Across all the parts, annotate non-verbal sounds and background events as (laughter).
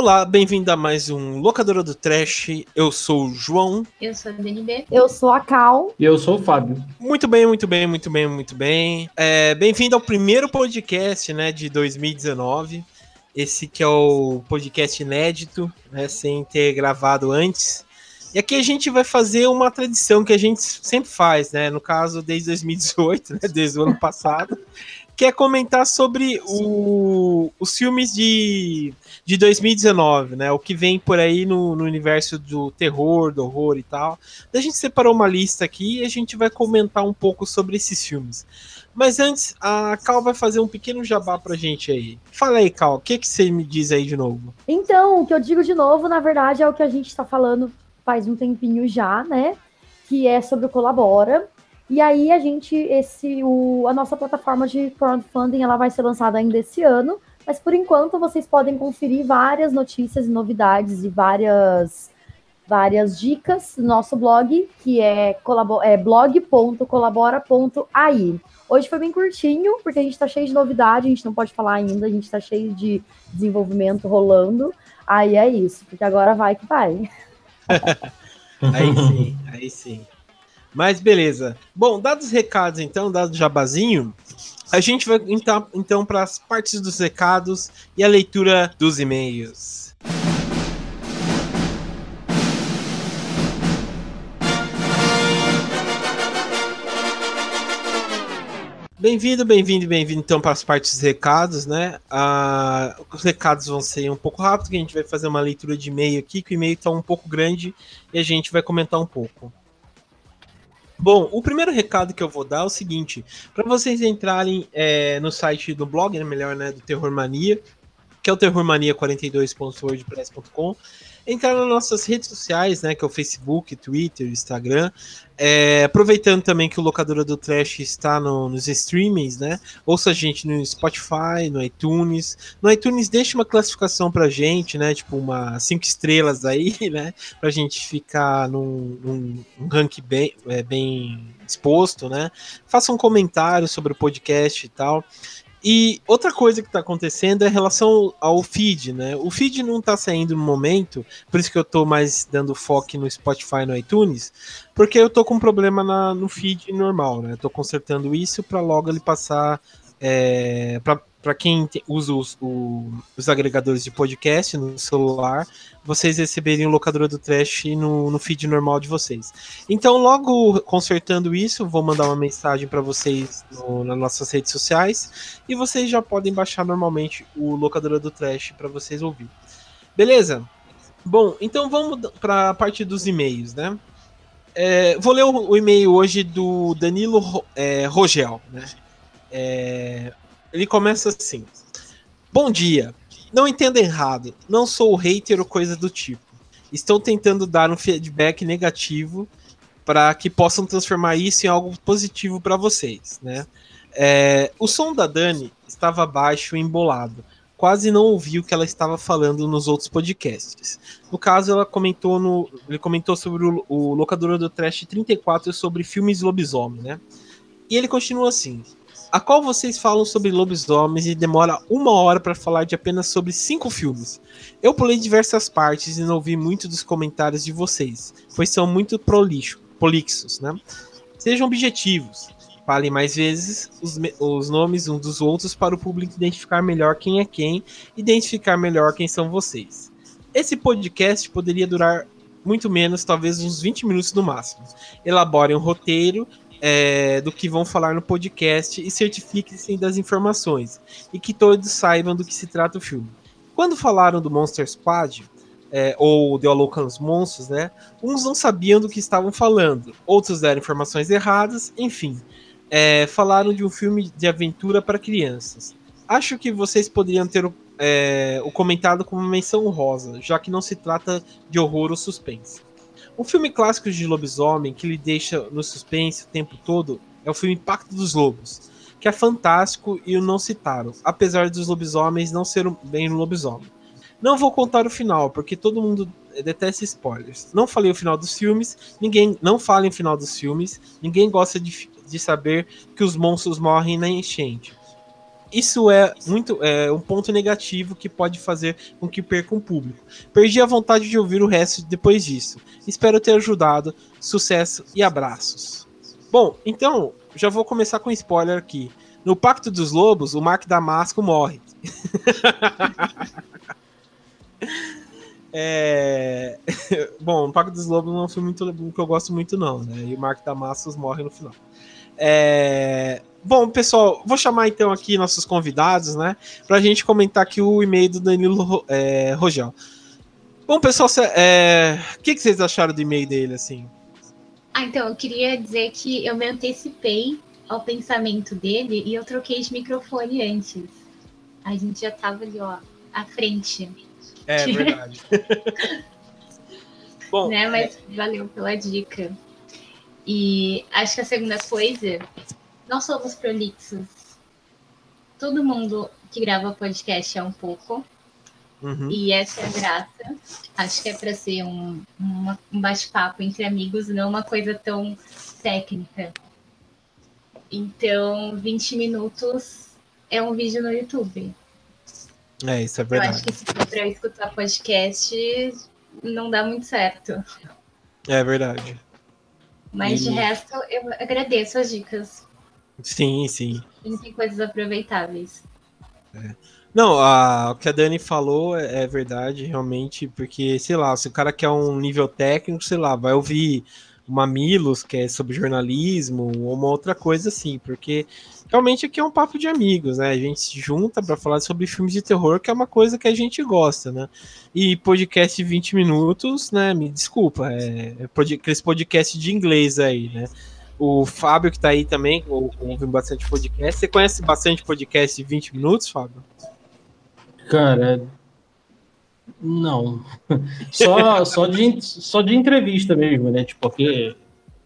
Olá, bem-vindo a mais um Locadora do Trash. Eu sou o João. Eu sou a DNB. Eu sou a Cal. E eu sou o Fábio. Muito bem, muito bem, muito bem, muito bem. É, bem-vindo ao primeiro podcast né, de 2019. Esse que é o podcast inédito, né, sem ter gravado antes. E aqui a gente vai fazer uma tradição que a gente sempre faz, né? No caso, desde 2018, né, desde o ano passado, que é comentar sobre o, os filmes de, de 2019, né? O que vem por aí no, no universo do terror, do horror e tal. A gente separou uma lista aqui e a gente vai comentar um pouco sobre esses filmes. Mas antes, a Cal vai fazer um pequeno jabá pra gente aí. Fala aí, Cal, o que, que você me diz aí de novo? Então, o que eu digo de novo, na verdade, é o que a gente tá falando faz um tempinho já, né? Que é sobre o Colabora. E aí a gente, esse, o, a nossa plataforma de crowdfunding, ela vai ser lançada ainda esse ano, mas por enquanto vocês podem conferir várias notícias e novidades e várias várias dicas no nosso blog, que é, é blog.colabora.ai. Hoje foi bem curtinho, porque a gente está cheio de novidade, a gente não pode falar ainda, a gente está cheio de desenvolvimento rolando. Aí é isso, porque agora vai que vai. (laughs) aí sim, aí sim. Mas beleza. Bom, dados os recados então, dado o jabazinho, a gente vai então, então para as partes dos recados e a leitura dos e-mails. Bem-vindo, bem-vindo, bem-vindo então para as partes dos recados, né? Ah, os recados vão ser um pouco rápidos, que a gente vai fazer uma leitura de e-mail aqui, que o e-mail está um pouco grande e a gente vai comentar um pouco. Bom, o primeiro recado que eu vou dar é o seguinte: para vocês entrarem é, no site do blog, né, melhor, né, do Terror Mania, que é o terrormania42.wordpress.com, entrar nas nossas redes sociais, né, que é o Facebook, Twitter, Instagram, é, aproveitando também que o Locadora do Trash está no, nos streamings, né, ouça a gente no Spotify, no iTunes, no iTunes deixa uma classificação pra gente, né, tipo uma cinco estrelas aí, (laughs) né, pra gente ficar num, num, num rank bem, é, bem exposto, né, faça um comentário sobre o podcast e tal, e outra coisa que está acontecendo é em relação ao feed, né? O feed não está saindo no momento, por isso que eu estou mais dando foco no Spotify no iTunes, porque eu estou com um problema na, no feed normal, né? Estou consertando isso para logo ele passar é, para quem usa os, o, os, agregadores de podcast no celular, vocês receberem o locadora do Trash no, no feed normal de vocês. Então, logo consertando isso, vou mandar uma mensagem para vocês no, nas nossas redes sociais e vocês já podem baixar normalmente o locadora do Trash para vocês ouvir. Beleza? Bom, então vamos para a parte dos e-mails, né? É, vou ler o, o, e-mail hoje do Danilo é, Rogel, né? É, ele começa assim: Bom dia. Não entenda errado. Não sou hater ou coisa do tipo. Estou tentando dar um feedback negativo para que possam transformar isso em algo positivo para vocês, né? É, o som da Dani estava baixo e embolado. Quase não ouvi o que ela estava falando nos outros podcasts. No caso, ela comentou no, ele comentou sobre o, o Locadora do Trash 34 sobre filmes lobisomem, né? E ele continua assim: a qual vocês falam sobre lobisomens e demora uma hora para falar de apenas sobre cinco filmes. Eu pulei diversas partes e não ouvi muito dos comentários de vocês, pois são muito prolixo, prolixos, né? Sejam objetivos. Falem mais vezes os, os nomes uns dos outros para o público identificar melhor quem é quem, identificar melhor quem são vocês. Esse podcast poderia durar muito menos, talvez uns 20 minutos no máximo. Elaborem um roteiro é, do que vão falar no podcast e certifiquem-se das informações e que todos saibam do que se trata o filme. Quando falaram do Monster Squad, é, ou The Aloucans Monstros, né? Uns não sabiam do que estavam falando, outros deram informações erradas, enfim. É, falaram de um filme de aventura para crianças. Acho que vocês poderiam ter é, o comentado como menção rosa, já que não se trata de horror ou suspense. Um filme clássico de lobisomem que lhe deixa no suspense o tempo todo é o filme Pacto dos Lobos, que é fantástico e o não citaram, apesar dos lobisomens não serem bem lobisomem. Não vou contar o final, porque todo mundo detesta spoilers. Não falei o final dos filmes, ninguém não fala o final dos filmes, ninguém gosta de, de saber que os monstros morrem na enchente. Isso é muito é um ponto negativo que pode fazer com que perca um público. Perdi a vontade de ouvir o resto depois disso. Espero ter ajudado. Sucesso e abraços. Bom, então já vou começar com spoiler aqui. No Pacto dos Lobos, o Mark Damasco morre. (laughs) é... (laughs) Bom, o Pacto dos Lobos não é um filme muito, que eu gosto muito, não, né? E o Mark Damascus morre no final. É... Bom, pessoal, vou chamar então aqui nossos convidados, né? Pra gente comentar aqui o e-mail do Danilo é, Rogel. Bom, pessoal, é... o que, que vocês acharam do e-mail dele, assim? Ah, então, eu queria dizer que eu me antecipei ao pensamento dele e eu troquei de microfone antes. A gente já tava ali, ó, à frente. É, verdade. (laughs) (laughs) Bom, né? Mas é... valeu pela dica. E acho que a segunda coisa, nós somos prolixos. Todo mundo que grava podcast é um pouco. Uhum. E essa é a graça. Acho que é para ser um, uma, um bate-papo entre amigos, não uma coisa tão técnica. Então, 20 minutos é um vídeo no YouTube. É, isso é verdade. Eu acho que se for para escutar podcast, não dá muito certo. É verdade. Mas e... de resto, eu agradeço as dicas. Sim, sim. Tem coisas aproveitáveis. É. Não, a, o que a Dani falou é, é, verdade, realmente, porque, sei lá, se o cara quer um nível técnico, sei lá, vai ouvir Mamilos, que é sobre jornalismo, ou uma outra coisa assim, porque realmente aqui é um papo de amigos, né? A gente se junta para falar sobre filmes de terror, que é uma coisa que a gente gosta, né? E podcast de 20 minutos, né? Me desculpa, é, é aqueles podcast de inglês aí, né? O Fábio, que tá aí também, ouve bastante podcast. Você conhece bastante podcast de 20 minutos, Fábio? Cara, não. (laughs) Só, só, de, só de entrevista mesmo, né? Tipo, porque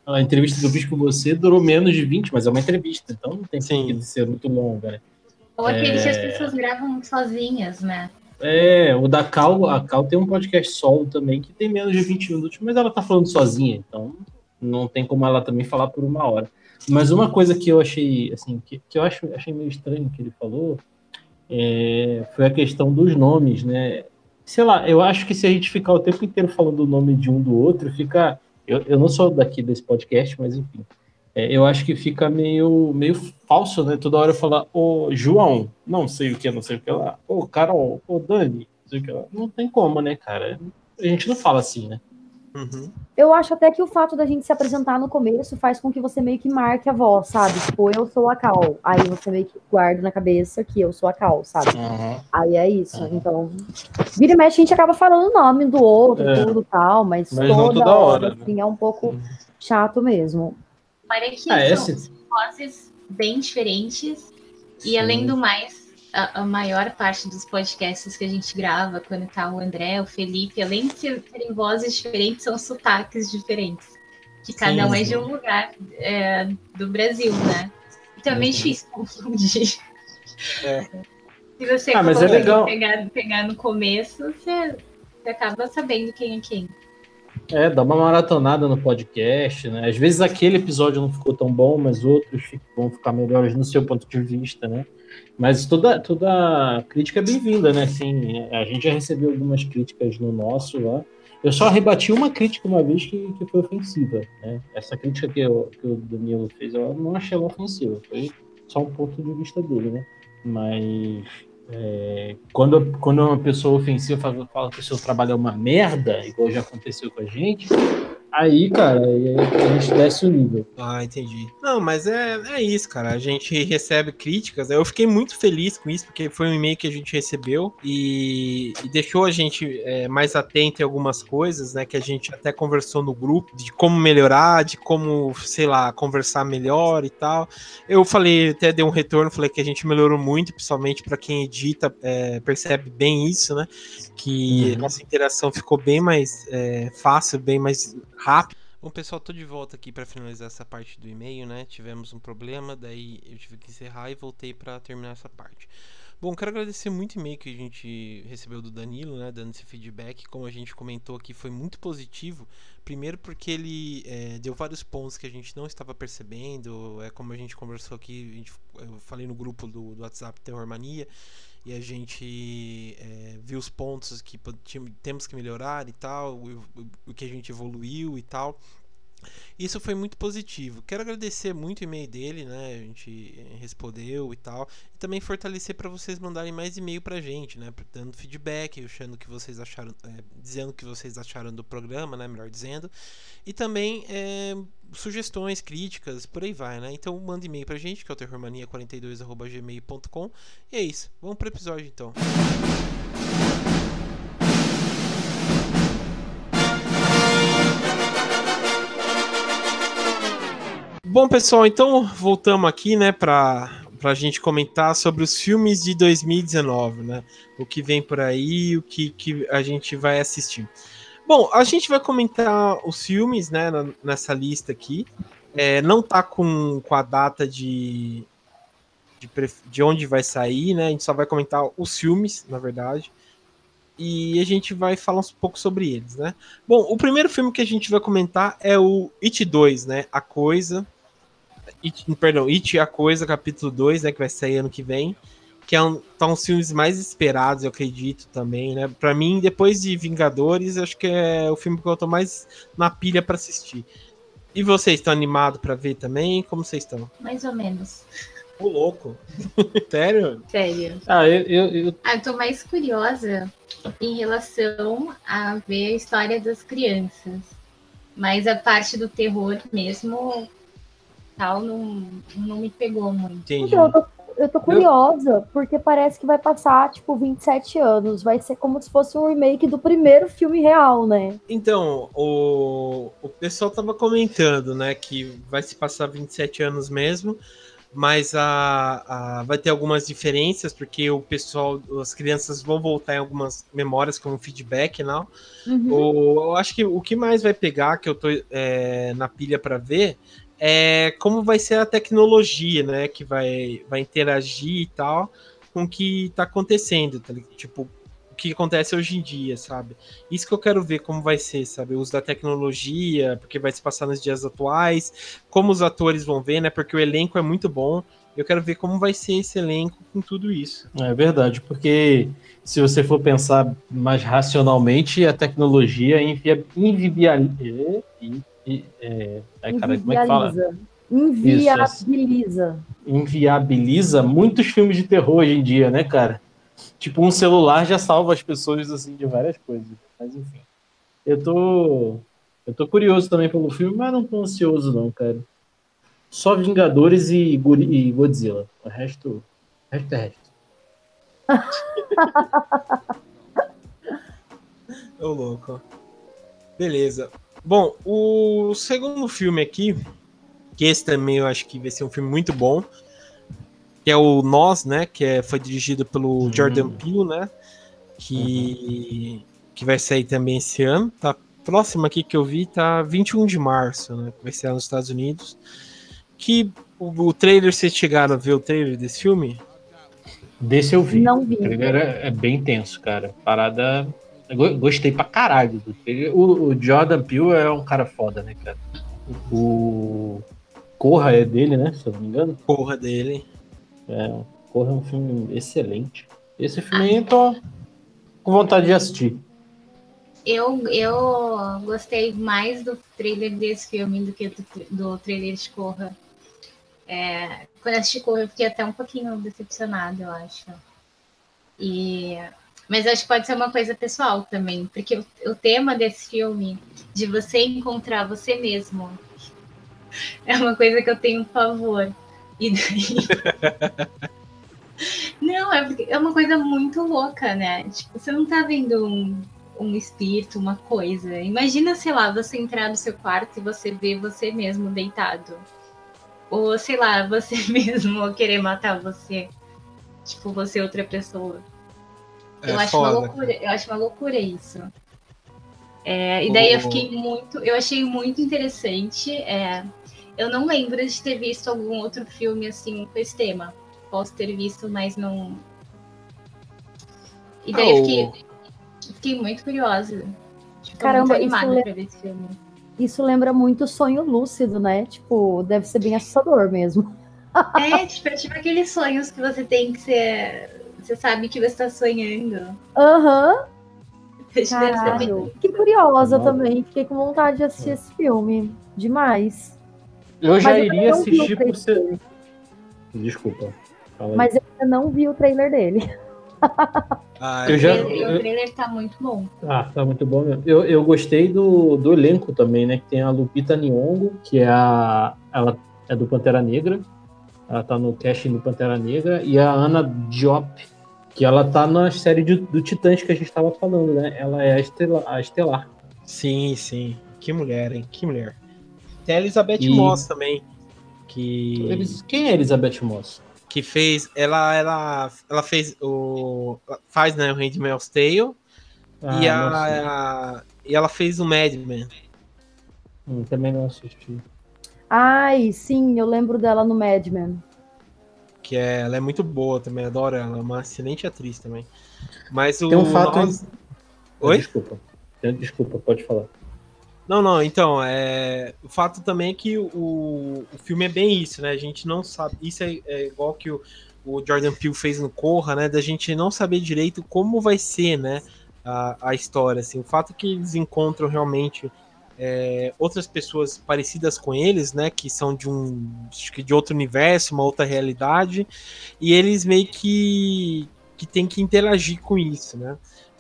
a entrevista que eu fiz com você durou menos de 20, mas é uma entrevista, então não tem que ser muito longa, né? Ou aquele é... que as pessoas gravam sozinhas, né? É, o da Cal, a Cal tem um podcast solo também que tem menos de 20 minutos, mas ela tá falando sozinha, então não tem como ela também falar por uma hora. Mas uma coisa que eu achei, assim, que, que eu acho, achei meio estranho que ele falou é, foi a questão dos nomes, né? Sei lá, eu acho que se a gente ficar o tempo inteiro falando o nome de um do outro, fica. Eu, eu não sou daqui desse podcast, mas enfim. É, eu acho que fica meio, meio falso, né? Toda hora eu falar, ô João, não sei o que, não sei o que lá, ô Carol, ô Dani, não sei o que lá. Não tem como, né, cara? A gente não fala assim, né? Uhum. Eu acho até que o fato da gente se apresentar no começo faz com que você meio que marque a voz, sabe? Tipo, eu sou a Cal. Aí você meio que guarda na cabeça que eu sou a Cal, sabe? Uhum. Aí é isso. Uhum. Então, vira e mexe, a gente acaba falando o nome do outro, é. tudo tal, mas, mas toda, toda hora, hora, assim, é um pouco uhum. chato mesmo. Para que ah, são vozes bem diferentes. Sim. E além do mais, a, a, maior parte dos podcasts que a gente grava, quando tá o André, o Felipe, além de terem vozes diferentes, são sotaques diferentes. Que cada sim, um é de um lugar é, do Brasil, né? Então é difícil confundir. É. (laughs) Se você ah, mas é legal. Pegar, pegar no começo, você, você acaba sabendo quem é quem. É, dá uma maratonada no podcast, né? Às vezes aquele episódio não ficou tão bom, mas outros vão ficar melhores no seu ponto de vista, né? Mas toda, toda crítica é bem-vinda, né? Assim, a gente já recebeu algumas críticas no nosso lá. Eu só rebati uma crítica uma vez que, que foi ofensiva, né? Essa crítica que, eu, que o Danilo fez, eu não achei ela ofensiva. Foi só um ponto de vista dele, né? Mas é, quando, quando uma pessoa ofensiva fala, fala que o seu trabalho é uma merda, igual já aconteceu com a gente, Aí, cara, a gente desce o nível. Ah, entendi. Não, mas é, é isso, cara. A gente recebe críticas. Eu fiquei muito feliz com isso, porque foi um e-mail que a gente recebeu e, e deixou a gente é, mais atento em algumas coisas, né? Que a gente até conversou no grupo, de como melhorar, de como, sei lá, conversar melhor e tal. Eu falei, até dei um retorno, falei que a gente melhorou muito, principalmente para quem edita, é, percebe bem isso, né? Que uhum. nossa interação ficou bem mais é, fácil, bem mais rápido. Bom, pessoal, tô de volta aqui para finalizar essa parte do e-mail, né? Tivemos um problema, daí eu tive que encerrar e voltei para terminar essa parte. Bom, quero agradecer muito o e-mail que a gente recebeu do Danilo, né, dando esse feedback. Como a gente comentou aqui, foi muito positivo. Primeiro porque ele é, deu vários pontos que a gente não estava percebendo. É como a gente conversou aqui, gente, eu falei no grupo do, do WhatsApp Terror Mania e a gente é, viu os pontos que temos que melhorar e tal, o, o, que a gente evoluiu e tal. Isso foi muito positivo. Quero agradecer muito o e-mail dele, né? A gente eh, respondeu e tal. E também fortalecer para vocês mandarem mais e-mail pra gente, né? Dando feedback, achando que vocês acharam, é, dizendo o que vocês acharam do programa, né? Melhor dizendo. E também é, sugestões, críticas, por aí vai, né? Então manda e-mail pra gente, que é o terrormania42@gmail.com. E é isso. Vamos pro episódio então. Bom, pessoal, então voltamos aqui, né, para a gente comentar sobre os filmes de 2019, né? O que vem por aí, o que, que a gente vai assistir. Bom, a gente vai comentar os filmes, né, nessa lista aqui. É, não tá com, com a data de, de, de onde vai sair, né? A gente só vai comentar os filmes, na verdade e a gente vai falar um pouco sobre eles, né? Bom, o primeiro filme que a gente vai comentar é o It 2, né? A Coisa, It, perdão, It a Coisa, capítulo 2, né, que vai sair ano que vem, que é um, tá um filmes mais esperados, eu acredito também, né? Para mim, depois de Vingadores, acho que é o filme que eu tô mais na pilha para assistir. E vocês estão animados para ver também? Como vocês estão? Mais ou menos. O louco. (laughs) Sério? Sério. Ah, eu, eu, eu... Ah, eu tô mais curiosa em relação a ver a história das crianças. Mas a parte do terror mesmo, tal não, não me pegou muito. Entendi. Eu, tô, eu tô curiosa, porque parece que vai passar, tipo, 27 anos. Vai ser como se fosse um remake do primeiro filme real, né? Então, o, o pessoal tava comentando, né, que vai se passar 27 anos mesmo mas a, a, vai ter algumas diferenças, porque o pessoal, as crianças vão voltar em algumas memórias como feedback, não? Uhum. O, eu acho que o que mais vai pegar, que eu tô é, na pilha para ver, é como vai ser a tecnologia, né, que vai, vai interagir e tal com o que está acontecendo, tá, tipo, o que acontece hoje em dia, sabe? Isso que eu quero ver como vai ser, sabe? O uso da tecnologia, porque vai se passar nos dias atuais, como os atores vão ver, né? Porque o elenco é muito bom. Eu quero ver como vai ser esse elenco com tudo isso. É verdade, porque se você for pensar mais racionalmente, a tecnologia inviabiliza, é, é, cara, como é que fala? Inviabiliza. Isso, inviabiliza muitos filmes de terror hoje em dia, né, cara? Tipo, um celular já salva as pessoas assim de várias coisas. Mas enfim. Eu tô. Eu tô curioso também pelo filme, mas não tô ansioso, não, cara. Só Vingadores e, e Godzilla. O resto. O resto é resto. (laughs) Ô, louco. Beleza. Bom, o segundo filme aqui, que esse também eu acho que vai ser um filme muito bom, que é o Nós, né, que é, foi dirigido pelo uhum. Jordan Peele, né, que, uhum. que vai sair também esse ano, tá próximo aqui que eu vi, tá 21 de março, né, vai ser lá nos Estados Unidos, que o, o trailer, vocês chegaram a ver o trailer desse filme? Desse eu vi. Não vi. O trailer é, é bem tenso, cara. Parada Gostei pra caralho do trailer. O, o, Jordan Peele é um cara foda, né, cara? O Corra é dele, né? Se eu não me engano. Corra dele. É, Corra é um filme excelente. Esse filme aí eu tô com vontade de assistir. Eu, eu gostei mais do trailer desse filme do que do, do trailer de Corra. É, quando assisti Corra, eu fiquei até um pouquinho decepcionada, eu acho. E mas acho que pode ser uma coisa pessoal também, porque o, o tema desse filme, de você encontrar você mesmo, (laughs) é uma coisa que eu tenho pavor. E daí. (laughs) não, é, é uma coisa muito louca, né? Tipo, você não tá vendo um, um espírito, uma coisa. Imagina, sei lá, você entrar no seu quarto e você ver você mesmo deitado. Ou, sei lá, você (laughs) mesmo querer matar você. Tipo, você outra pessoa. É eu, acho foda. uma loucura, eu acho uma loucura isso. É, e daí eu fiquei muito. Eu achei muito interessante. É, eu não lembro de ter visto algum outro filme assim com esse tema. Posso ter visto, mas não, E daí eu fiquei, fiquei muito curiosa. Tipo, Caramba, muito animada isso pra ver esse filme. Isso lembra muito sonho lúcido, né? Tipo, deve ser bem assustador mesmo. É, tipo, é tipo aqueles sonhos que você tem que ser. Você sabe que você tá sonhando. Aham, (laughs) caralho. Que curiosa Não. também. Fiquei com vontade de assistir esse filme. Demais. Eu já eu iria assistir por ser. Desculpa. Mas eu ainda não vi o trailer dele. Ah, Eu já- O trailer- o trailer tá muito bom. Ah, tá muito bom mesmo. Eu, eu gostei do, do elenco também, né? Que tem a Lupita Nyong'o, que é a. Ela é do Pantera Negra. Ela tá no casting do Pantera Negra. E a Ana Diop, que ela tá na série de- do Titãs que a gente tava falando, né? Ela é a, estela, a Estelar. Sim, sim. Que mulher, hein? Que mulher. Tem a Elizabeth E- Moss também. Que, Eles, quem é Elizabeth Moss? que fez. Ela, ela, ela fez o. Faz, né? O Handmaid's Tale. Ah, e, sei. a, e ela fez o Mad Men. Hum, também não assisti. Ai, sim, eu lembro dela no Mad Men. Que é, ela é muito boa também, adoro ela. É uma excelente atriz também. Mas o. Tem um fato. nós- Oi? Desculpa. Desculpa, pode falar. Não, não, então, é... o fato também é que o, o filme é bem isso, né? A gente não sabe. Isso é, é igual que o, o Jordan Peele fez no Corra, né? Da gente não saber direito como vai ser, né? A, a história, assim. O fato é que eles encontram realmente é, outras pessoas parecidas com eles, né? Que são de um. Que de outro universo, uma outra realidade. E eles meio que. que tem que interagir com isso, né?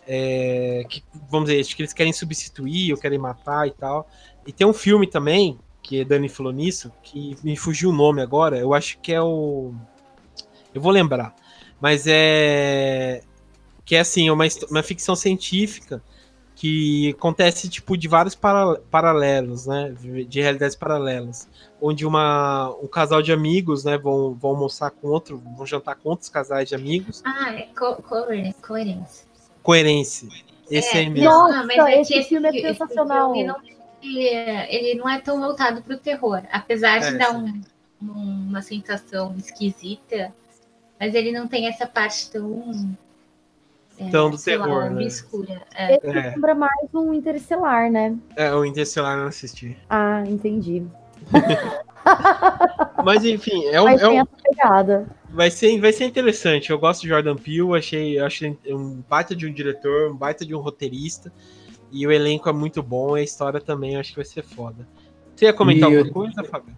é, que, vamos dizer, acho que eles querem substituir ou querem matar e tal. E tem um filme também, que a Dani falou nisso, que me fugiu o nome agora, eu acho que é o. Eu vou lembrar. Mas é. Que é assim, é uma, uma ficção científica que acontece tipo de vários para- paralelos, né? De, de realidades paralelas. Onde uma, um casal de amigos, né, vão, vão almoçar com outro, vão jantar com outros casais de amigos. Ah, é co coherence. Coerência. Esse É, aí mesmo. Nossa, mas é esse que filme é esse sensacional. filme não- ele, ele não é tão voltado pro terror. Apesar de É, dar um- um- uma sensação esquisita, mas ele não tem essa parte tão. É, Tão do sei lá, terror, né? obscura. É. Esse É. lembra mais um Interestelar, né? É, o Interstellar eu não assisti. Ah, entendi. (laughs) Mas enfim, é um, Mas é um- essa pegada. vai, ser, vai ser interessante. Eu gosto de Jordan Peele, achei, achei um baita de um diretor, um baita de um roteirista. E o elenco é muito bom, e a história também acho que vai ser foda. Você ia comentar E alguma eu- coisa, Fábio?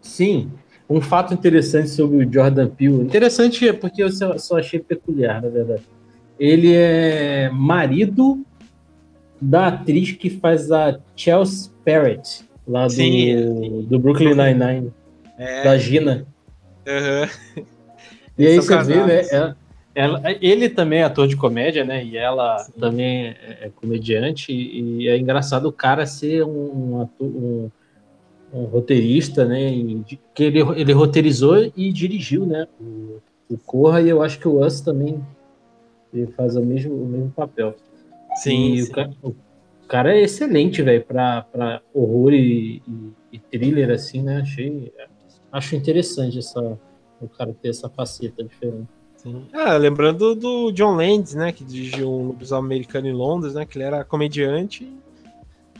Sim, um fato interessante sobre o Jordan Peele. Interessante é porque eu só, só achei peculiar, na verdade. Ele é marido da atriz que faz a Chelsea Parrott, lá do, Sim. do Brooklyn Nine-Nine, É, da Gina. aham. E (laughs) aí você vê, né? ela- ela- ele também é ator de comédia, né? E ela Sim. também é, é comediante. E é engraçado o cara ser um, ator- um- um roteirista, né? e que ele, ele roteirizou e dirigiu, né? O, o Corra e eu acho que o Us também ele faz o mesmo, o mesmo papel. Sim, E sim. O, ca- o cara é excelente, velho, pra, pra horror e, e- e thriller, assim, né? Achei. Acho interessante essa, o cara ter essa faceta diferente. sim. Ah, lembrando do John Landis, né? Que dirigiu um lobisomem americano em Londres, né? Que ele era comediante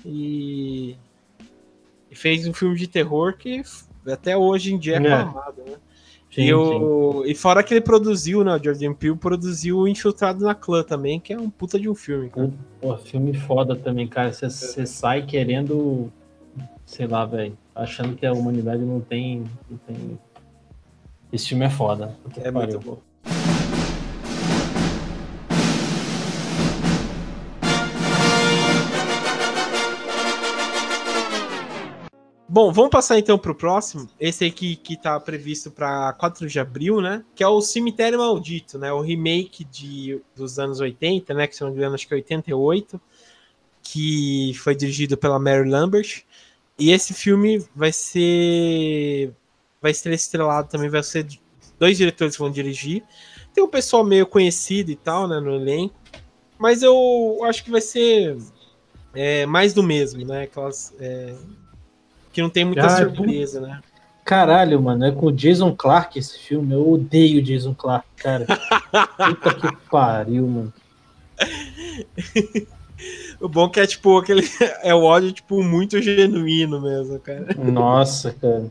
e, e fez um filme de terror que até hoje em dia é É. aclamado, né? Sim, e, sim. o, e fora que ele produziu, né? O Jordan Peele produziu o Infiltrado na Clã também, que é um puta de um filme, cara. Pô, filme foda também, cara. Você sai querendo, sei lá, velho, achando que a humanidade não tem, não tem. Esse filme é foda. É muito bom. Bom, vamos passar então pro próximo. Esse aqui que tá previsto para 4 de abril, né? Que é o Cemitério Maldito, né? O remake de, dos anos 80, né? Que se não me engano, acho que é 88. Que foi dirigido pela Mary Lambert. E esse filme vai ser. Vai ser estrelado também, vai ser dois diretores que vão dirigir. Tem um pessoal meio conhecido e tal, né, no elenco. Mas eu acho que vai ser é, mais do mesmo, né? Aquelas. é, que não tem muita Ah, surpresa, né? Caralho, mano, é com o Jason Clark esse filme. Eu odeio o Jason Clark, cara. (laughs) Puta que pariu, mano. o bom que é tipo aquele. (laughs) É o ódio, tipo, muito genuíno mesmo, cara. Nossa, cara.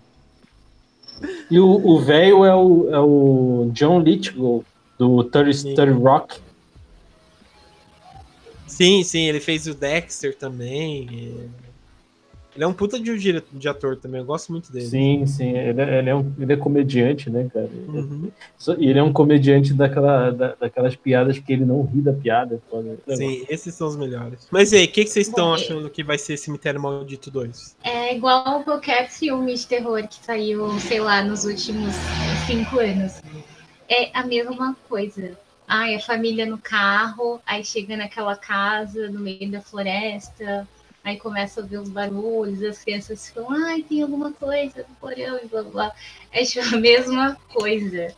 E o velho é, o, é o John Lithgow, do 30, 30 Rock. Sim, sim, ele fez o Dexter também. Ele é um puta de, de ator também, eu gosto muito dele. Sim, sim, ele é, ele é, um, ele é comediante, né, cara? Uhum. E ele é um comediante daquela, da, daquelas piadas que ele não ri da piada. Sim, esses são os melhores. Mas e aí, o que, que vocês estão achando que vai ser Cemitério Maldito 2? É igual qualquer filme de terror que saiu, sei lá, nos últimos cinco anos. É a mesma coisa Ai, a família no carro, aí chega naquela casa no meio da floresta, aí começa a ouvir os barulhos, as crianças ficam, ai, tem alguma coisa no porão e blá blá. (laughs) É tipo a mesma coisa.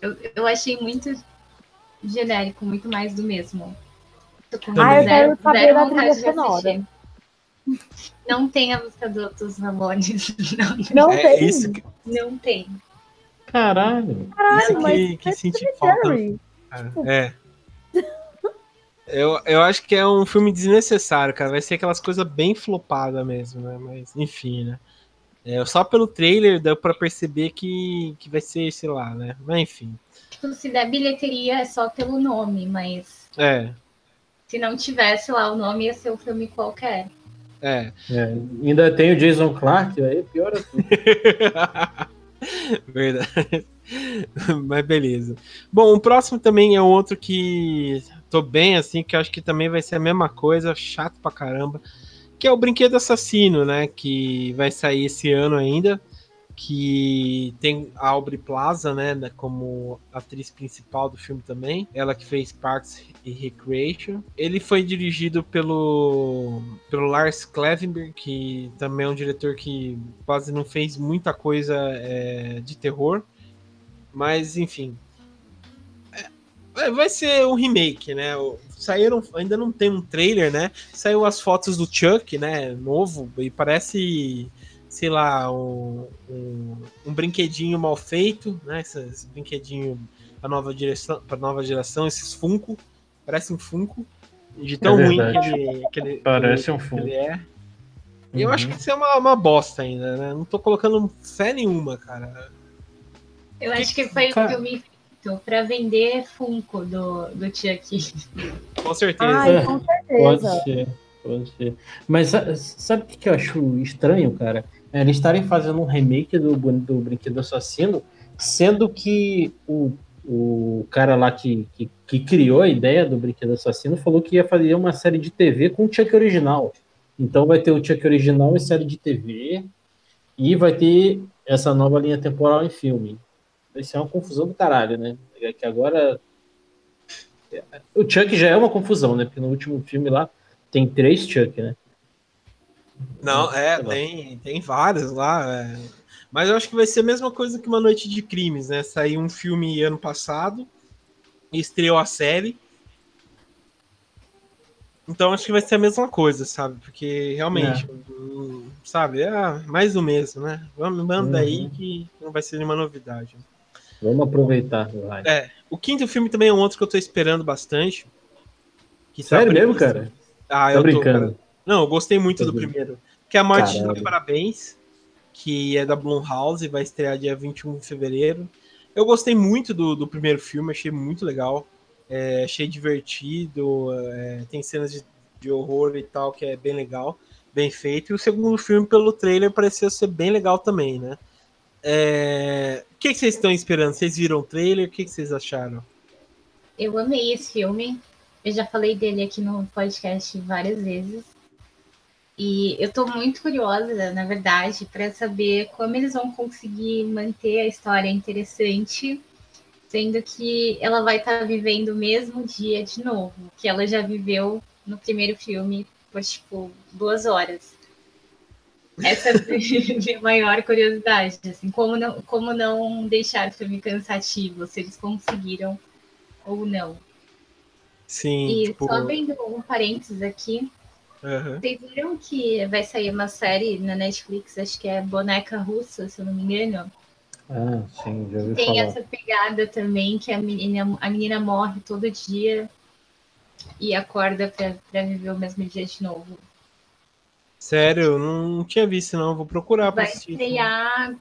Eu, eu achei muito genérico, muito mais do mesmo. Tô com ah, eu quero saber da trilha sonora. Não tem a música do outros Ramones. (laughs) Não, não é tem. Isso que... Não tem. Caralho. Caralho, isso mas que, que senti falta. É. Eu, eu acho que é um filme desnecessário, cara. Vai ser aquelas coisas bem flopadas mesmo, né? Mas, enfim, né? É, só pelo trailer deu pra perceber que, que vai ser, sei lá, né? Mas, enfim. Tipo, se der bilheteria é só pelo nome, mas. É. Se não tivesse lá o nome, ia ser um filme qualquer. É. é. Ainda tem o Jason Clark, aí pior tudo. (laughs) (laughs) Verdade. Mas beleza. Bom, o próximo também é outro que tô bem assim, que acho que também vai ser a mesma coisa, chato pra caramba, que é o Brinquedo Assassino, né, que vai sair esse ano ainda, que tem a Aubrey Plaza, né, como atriz principal do filme também, ela que fez Parks e Recreation. Ele foi dirigido pelo, pelo Lars Klevenberg, que também é um diretor que quase não fez muita coisa é, de terror, mas, enfim. É, vai ser um remake, né? Saíram, ainda não tem um trailer, né? Saiu as fotos do Chuck, né? Novo, e parece, sei lá, um, um, um brinquedinho mal feito, né? Esses brinquedinhos para nova direção, para nova geração, esses Funko, parece um Funko de tão é ruim que ele, que ele, parece que um Funko. Ele é. E eu acho uhum. que isso é uma, uma bosta ainda, né? Não tô colocando fé nenhuma, cara. Eu acho que foi o filme feito para vender Funko do, do Chuck. Com certeza. Ai, com certeza. Pode ser, pode ser. Mas sabe o que eu acho estranho, cara? É eles estarem fazendo um remake do, do Brinquedo Assassino, sendo que o, o cara lá que, que, que, criou a ideia do Brinquedo Assassino falou que ia fazer uma série de TV com o Chuck original. Então vai ter o Chuck original em série de TV e vai ter essa nova linha temporal em filme. Isso é uma confusão do caralho, né? É que agora. O Chuck já é uma confusão, né? Porque no último filme lá tem três Chuck, né? Não, é, tem, tem vários lá. É. Mas eu acho que vai ser a mesma coisa que Uma Noite de Crimes, né? Saiu um filme ano passado, estreou a série. Então acho que vai ser a mesma coisa, sabe? Porque realmente, é. sabe, é mais do mesmo, né? Vamos, manda uhum. aí que não vai ser nenhuma novidade. Vamos aproveitar. Vai. É, o quinto filme também é um outro que eu tô esperando bastante. Que tá Sério mesmo, cara? Ah, tá eu brincando. Tô, Não, eu gostei muito do primeiro. Que é a Morte de Parabéns, que é da Blumhouse, vai estrear dia 21 de fevereiro. Eu gostei muito do, do primeiro filme, achei muito legal. É, achei divertido, é, tem cenas de, de horror e tal, que é bem legal, bem feito. E o segundo filme, pelo trailer, parecia ser bem legal também, né? É... O que, que vocês estão esperando? Vocês viram o trailer? O que, que vocês acharam? Eu amei esse filme. Eu já falei dele aqui no podcast várias vezes. E eu estou muito curiosa, na verdade, para saber como eles vão conseguir manter a história interessante, sendo que ela vai estar tá vivendo o mesmo dia de novo, que ela já viveu no primeiro filme por tipo duas horas. Essa é (laughs) a minha maior curiosidade, assim, como não, como não deixar o filme cansativo, se eles conseguiram ou não. Sim. E tipo... só abrindo um parênteses aqui, uhum. vocês viram que vai sair uma série na Netflix, acho que é Boneca Russa, se eu não me engano. Ah, sim, já Tem falar. essa pegada também, que a menina, a menina morre todo dia. e acorda para viver o mesmo dia de novo. Sério, não tinha visto, não. Vou procurar Vai estrear,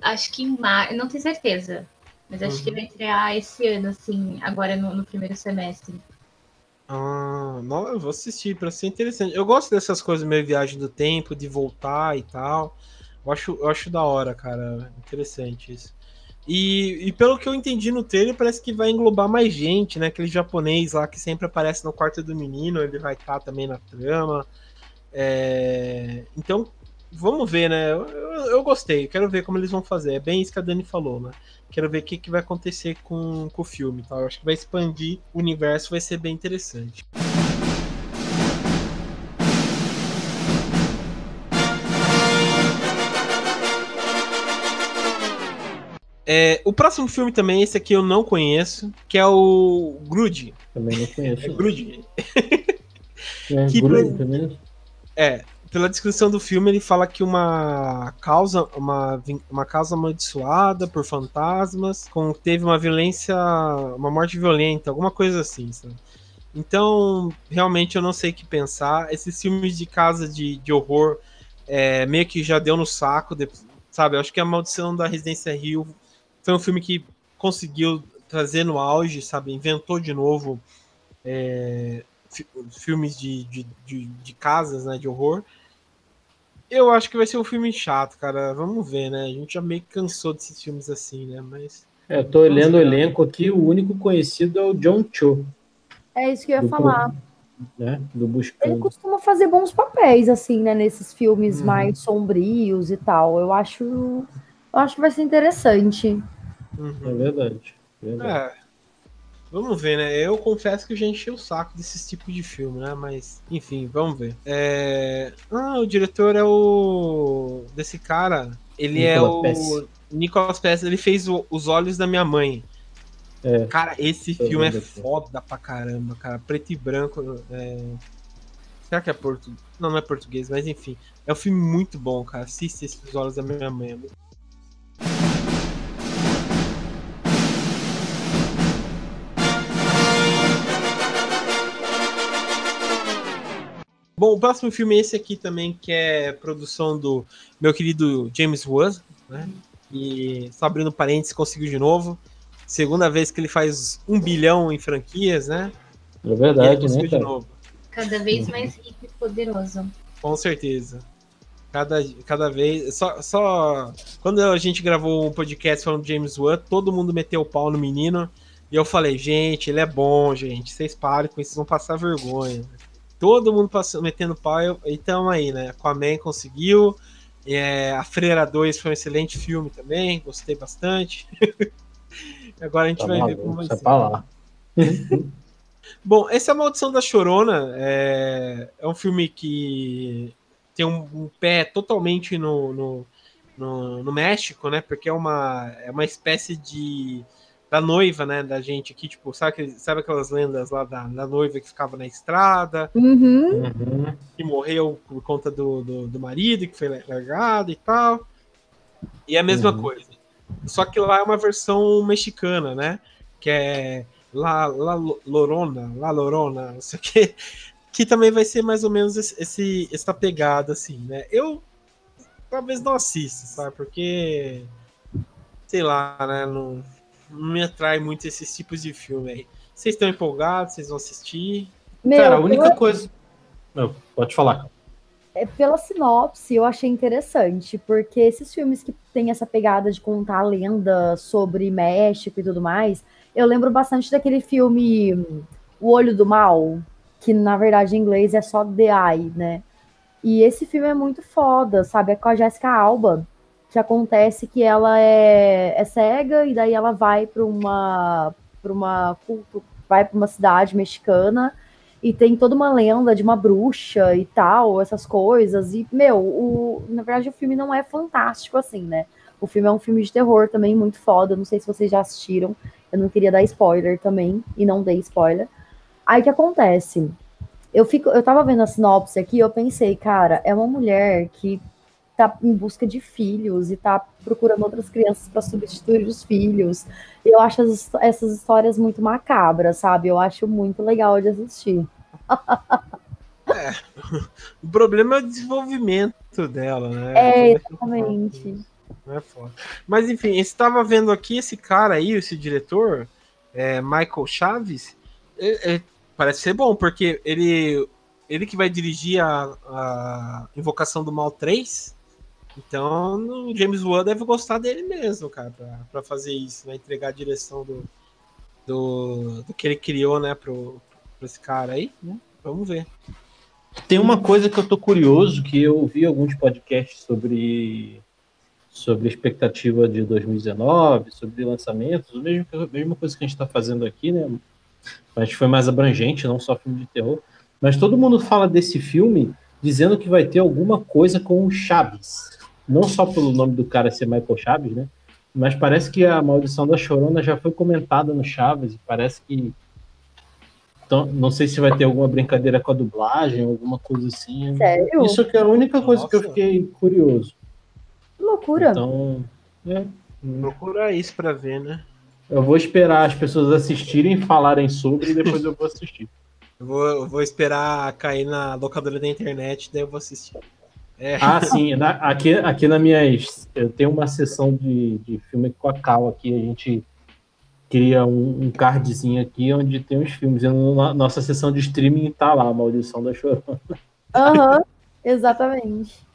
acho que em maio, não tenho certeza. Mas acho uhum. que vai estrear esse ano, assim, agora no, no primeiro semestre. Ah, não, eu vou assistir, para ser interessante. Eu gosto dessas coisas, meio viagem do tempo, de voltar e tal. Eu acho, eu acho da hora, cara. Interessante isso. E, e pelo que eu entendi no trailer, parece que vai englobar mais gente, né? Aquele japonês lá que sempre aparece no quarto do menino, ele vai estar também na trama. É... Então, vamos ver, né? Eu, eu, eu, gostei, quero ver como eles vão fazer. É bem isso que a Dani falou, né? Quero ver o que, que vai acontecer com, com o filme. Tá? Eu acho que vai expandir o universo, vai ser bem interessante. É, o próximo filme também, esse aqui eu não conheço, que é o Grude. Também não (laughs) conheço. É Grude. (laughs) É, que Grude também. É, pela descrição do filme, ele fala que uma causa, uma, uma causa amaldiçoada por fantasmas, com, teve uma violência, uma morte violenta, alguma coisa assim, sabe? Então, realmente eu não sei o que pensar. Esses filmes de casa de, de horror é, meio que já deu no saco, de, sabe? Eu acho que a Maldição da Residência Rio foi um filme que conseguiu trazer no auge, sabe? Inventou de novo é, filmes de, de, de, de, casas, né? De horror. Eu acho que vai ser um filme chato, cara. Vamos ver, né? A gente já meio que cansou desses filmes assim, né? Mas. É, eu tô olhando o elenco aqui, o único conhecido é o John Cho. É isso que eu ia falar. Né? Do Buscando. Ele costuma fazer bons papéis, assim, né? Nesses filmes uhum. mais sombrios e tal. Eu acho. Eu acho que vai ser interessante. Uhum. É verdade. verdade. É. Vamos ver, né? Eu confesso que eu já enchi o saco desses tipos de filme, né? Mas, enfim, vamos ver. É... Ah, o diretor é o. desse cara. Ele Nicolas é o. Pesce. Nicolas Pérez, ele fez o... Os Olhos da Minha Mãe. É. Cara, esse filme é foda pra caramba, cara. Preto e branco. É... Será que é português? Não, não é português, mas enfim. É um filme muito bom, cara. Assista esses Olhos da Minha Mãe. É muito Bom, o próximo filme é esse aqui também, que é produção do meu querido James Wan, né? E só abrindo parênteses, conseguiu de novo. Segunda vez que ele faz um bilhão em franquias, né? É verdade, né? De novo. Cada vez mais rico e poderoso. Com certeza. Cada, cada vez. Só, só. Quando a gente gravou um podcast falando de James Wan, todo mundo meteu o pau no menino. E eu falei, gente, ele é bom, gente. Vocês parem com isso, vocês vão passar vergonha. Todo mundo passando, metendo pau e tamo aí, né? Aquaman conseguiu. É, a Freira 2 foi um excelente filme também, gostei bastante. (laughs) Agora a gente tá vai ver como vai ser. Lá. (laughs) Bom, essa é a Maldição da Chorona. É, é um filme que tem um, um pé totalmente no, no, no, no, México, né? Porque é uma, é uma espécie de da noiva, né, da gente aqui, tipo, sabe, sabe aquelas lendas lá da, da noiva que ficava na estrada, uhum. que morreu por conta do, do, do, marido, que foi largado e tal. E é a mesma uhum. coisa. Só que lá é uma versão mexicana, né, que é La, La Lorona, La Lorona, não sei o que, que também vai ser mais ou menos esse, esse essa pegada, assim, né. Eu talvez não assista, sabe, porque, sei lá, né, não não me atrai muito esses tipos de filme aí. Vocês estão empolgados? Vocês vão assistir? Meu, Cara, a única coisa. Não, pode falar. É, pela sinopse, eu achei interessante, porque esses filmes que tem essa pegada de contar lenda sobre México e tudo mais, eu lembro bastante daquele filme O Olho do Mal, que na verdade em inglês é só The Eye, né? E esse filme é muito foda, sabe? É com a Jessica Alba que acontece que ela é, é cega e daí ela vai para uma para uma vai para uma cidade mexicana e tem toda uma lenda de uma bruxa e tal, essas coisas. E, meu, o, na verdade o filme não é fantástico assim, né? O filme é um filme de terror também muito foda. Não sei se vocês já assistiram. Eu não queria dar spoiler também, e não dei spoiler. Aí que acontece? Eu fico, eu tava vendo a sinopse aqui, eu pensei, cara, é uma mulher que tá em busca de filhos e tá procurando outras crianças para substituir os filhos. Eu acho as, essas histórias muito macabras, sabe? Eu acho muito legal de assistir. É, (laughs) o problema é o desenvolvimento dela, né? É, exatamente. É foda. Mas enfim, estava vendo aqui esse cara aí, esse diretor, é, Michael Chaves, é, é, parece ser bom, porque ele, ele que vai dirigir a, a Invocação do Mal 3. Então, o James Wan deve gostar dele mesmo, cara, pra, pra fazer isso, né? Entregar a direção do, do, do que ele criou, né, pro, pro esse cara aí, né? Vamos ver. Tem uma coisa que eu tô curioso, que eu ouvi alguns podcasts sobre sobre expectativa de 2019, sobre lançamentos, a mesma, a mesma coisa que a gente está fazendo aqui, né? Mas foi mais abrangente, não só filme de terror. Mas todo mundo fala desse filme dizendo que vai ter alguma coisa com o Chaves. Não só pelo nome do cara ser Michael Chaves, né? Mas parece que a maldição da Chorona já foi comentada no Chaves e parece que então, não sei se vai ter alguma brincadeira com a dublagem, alguma coisa assim. Sério? Isso que é a única coisa Nossa. que eu fiquei curioso. Que loucura. Então, é. Procura isso pra ver, né? Eu vou esperar as pessoas assistirem, falarem sobre e depois eu vou assistir. (laughs) Eu vou, eu vou esperar cair na locadora da internet, daí eu vou assistir. É. Ah, sim. Na, aqui, aqui na minha. Eu tenho uma sessão de, de filme com a Cal aqui. A gente cria um, um cardzinho aqui onde tem os filmes. E na nossa sessão de streaming tá lá, a Maldição da Chorona. Aham, uhum, exatamente.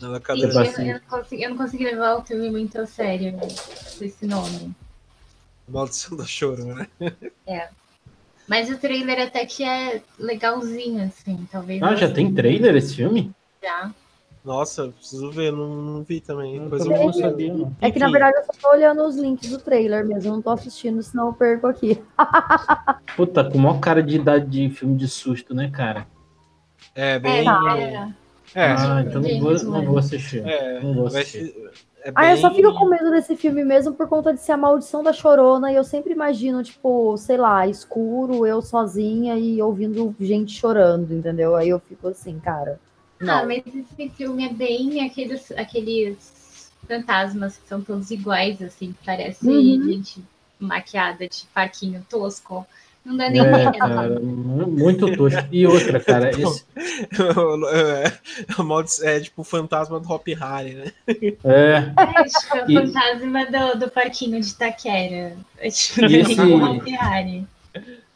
na locadora. Gente, eu, eu, não consegui, eu não consegui levar o filme muito a sério né, com esse nome. Maldição da Chorona. É. Mas o trailer até que é legalzinho, assim, talvez. Ah, já tem trailer esse filme? Já. Nossa, preciso ver, não, não vi também. Depois eu não sabia, não. É que na verdade eu só tô olhando os links do trailer mesmo, não tô assistindo, senão eu perco aqui. (laughs) Puta, com maior cara de idade de filme de susto, né, cara? É, bem. É, é. Ah, então não vou, não vou assistir. É, não vou assistir. É bem... Ah, eu só fico com medo desse filme mesmo por conta de ser a maldição da chorona. E eu sempre imagino, tipo, sei lá, escuro, eu sozinha e ouvindo gente chorando, entendeu? Aí eu fico assim, cara. Não. Ah, mas esse filme é bem aqueles, aqueles fantasmas que são todos iguais, assim, parece uhum. gente maquiada de parquinho tosco. Não dá nem é, cara, Muito tosco. E outra, cara, então, (laughs) esse... é, é tipo o fantasma do Hop Harry, né? É. É tipo o e... fantasma do, do parquinho de Taquera. É tipo e esse... o Hop Harry.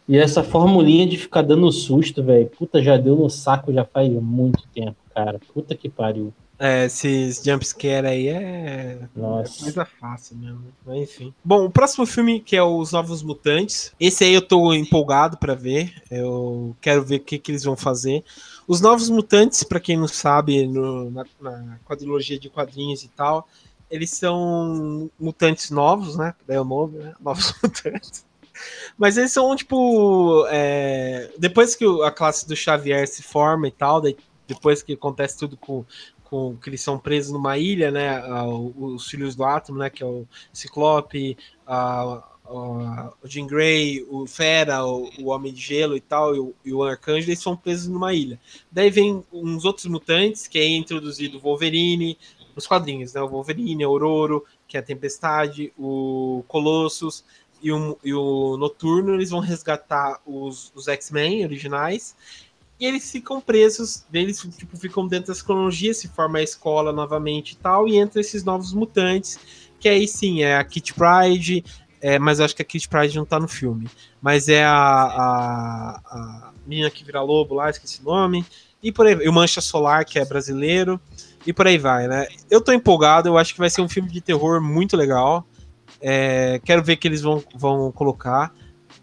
E essa formulinha de ficar dando susto, velho, puta, já deu no saco já faz muito tempo, cara. Puta que pariu. É, esses jumpscare aí é... Nossa. é coisa fácil mesmo. Mas enfim. Bom, o próximo filme, que é Os Novos Mutantes. Esse aí eu tô empolgado para ver. Eu quero ver o que, que eles vão fazer. Os Novos Mutantes, para quem não sabe, no, na, na quadrilogia de quadrinhos e tal, eles são mutantes novos, né? Daí é o nome, né? (laughs) Novos Mutantes. Mas eles são, tipo. É, depois que a classe do Xavier se forma e tal, depois que acontece tudo com, com que eles são presos numa ilha, né? Os filhos do átomo, né? Que é o Ciclope, a, a, o Jean Grey, o Fera, o, o, Homem de Gelo e tal, e o, e o Arcanjo, eles são presos numa ilha. Daí vem uns outros mutantes, que é introduzido o Wolverine, nos quadrinhos, né? O Wolverine, o Aurora, que é a Tempestade, o Colossus e o, e o Noturno, eles vão resgatar os, os X-Men originais e eles ficam presos, eles tipo, ficam dentro das cronologias, se forma a escola novamente e tal, e entra esses novos mutantes, que aí sim, é a Kit Pride, é, mas eu acho que a Kit Pride não tá no filme, mas é a, a, a menina que vira lobo lá, esqueci o nome, e por aí, e o Mancha Solar, que é brasileiro, e por aí vai, né? Eu tô empolgado, eu acho que vai ser um filme de terror muito legal, é, quero ver que eles vão, vão colocar.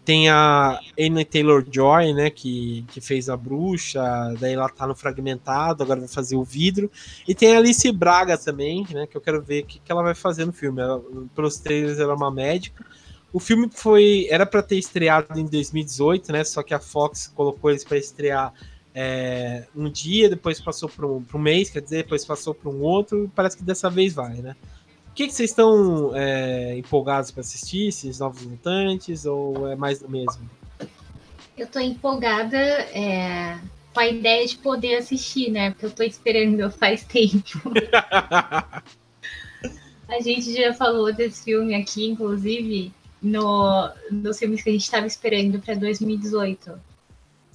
Tem a Anna Taylor-Joy, né, que, que fez a bruxa, daí ela tá no Fragmentado, agora vai fazer o vidro. E tem a Alice Braga também, né, que eu quero ver o que, que ela vai fazer no filme. Ela, pelos trailers, ela é uma médica. O filme foi era para ter estreado em 2018, né, só que a Fox colocou eles para estrear é, um dia, depois passou para um, mês, quer dizer, depois passou para um outro, parece que dessa vez vai, né? O que, que vocês estão é, empolgados para assistir? Esses Novos Mutantes ou é mais do mesmo? Eu estou empolgada. É... com a ideia de poder assistir, né? Porque eu tô esperando (laughs) faz tempo. (laughs) a gente já falou desse filme aqui, inclusive, no, nos filmes que a gente estava esperando para 2018.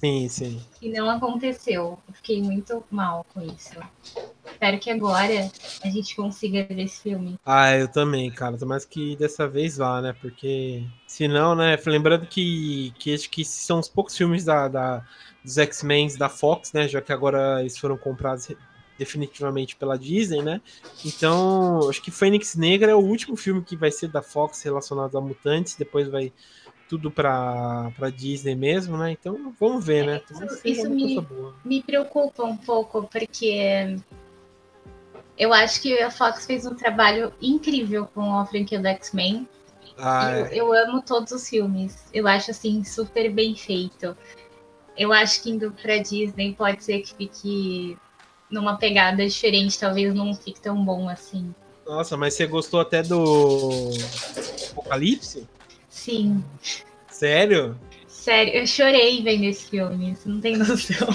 Sim, sim. E não aconteceu. Eu fiquei muito mal com isso. Espero que agora a gente consiga ver esse filme. Ah, eu também, cara. Mas que dessa vez vá, né? Porque senão, né? Lembrando que, que acho que são os poucos filmes da, da dos X-Men da Fox, né? Já que agora eles foram comprados definitivamente pela Disney, né? Então, acho que Fênix Negra é o último filme que vai ser da Fox relacionado a mutantes, depois vai tudo para Disney mesmo, né? Então, vamos ver, né? Isso, isso me, me preocupa um pouco, porque eu acho que a Fox fez um trabalho incrível com a franquia do X-Men. Ah, eu, é. eu amo todos os filmes. Eu acho, assim, super bem feito. Eu acho que indo pra Disney pode ser que fique numa pegada diferente, talvez não fique tão bom assim. Nossa, mas você gostou até do Apocalipse? Sim. Sério? Sério, eu chorei vendo esse filme, você não tem (laughs) noção.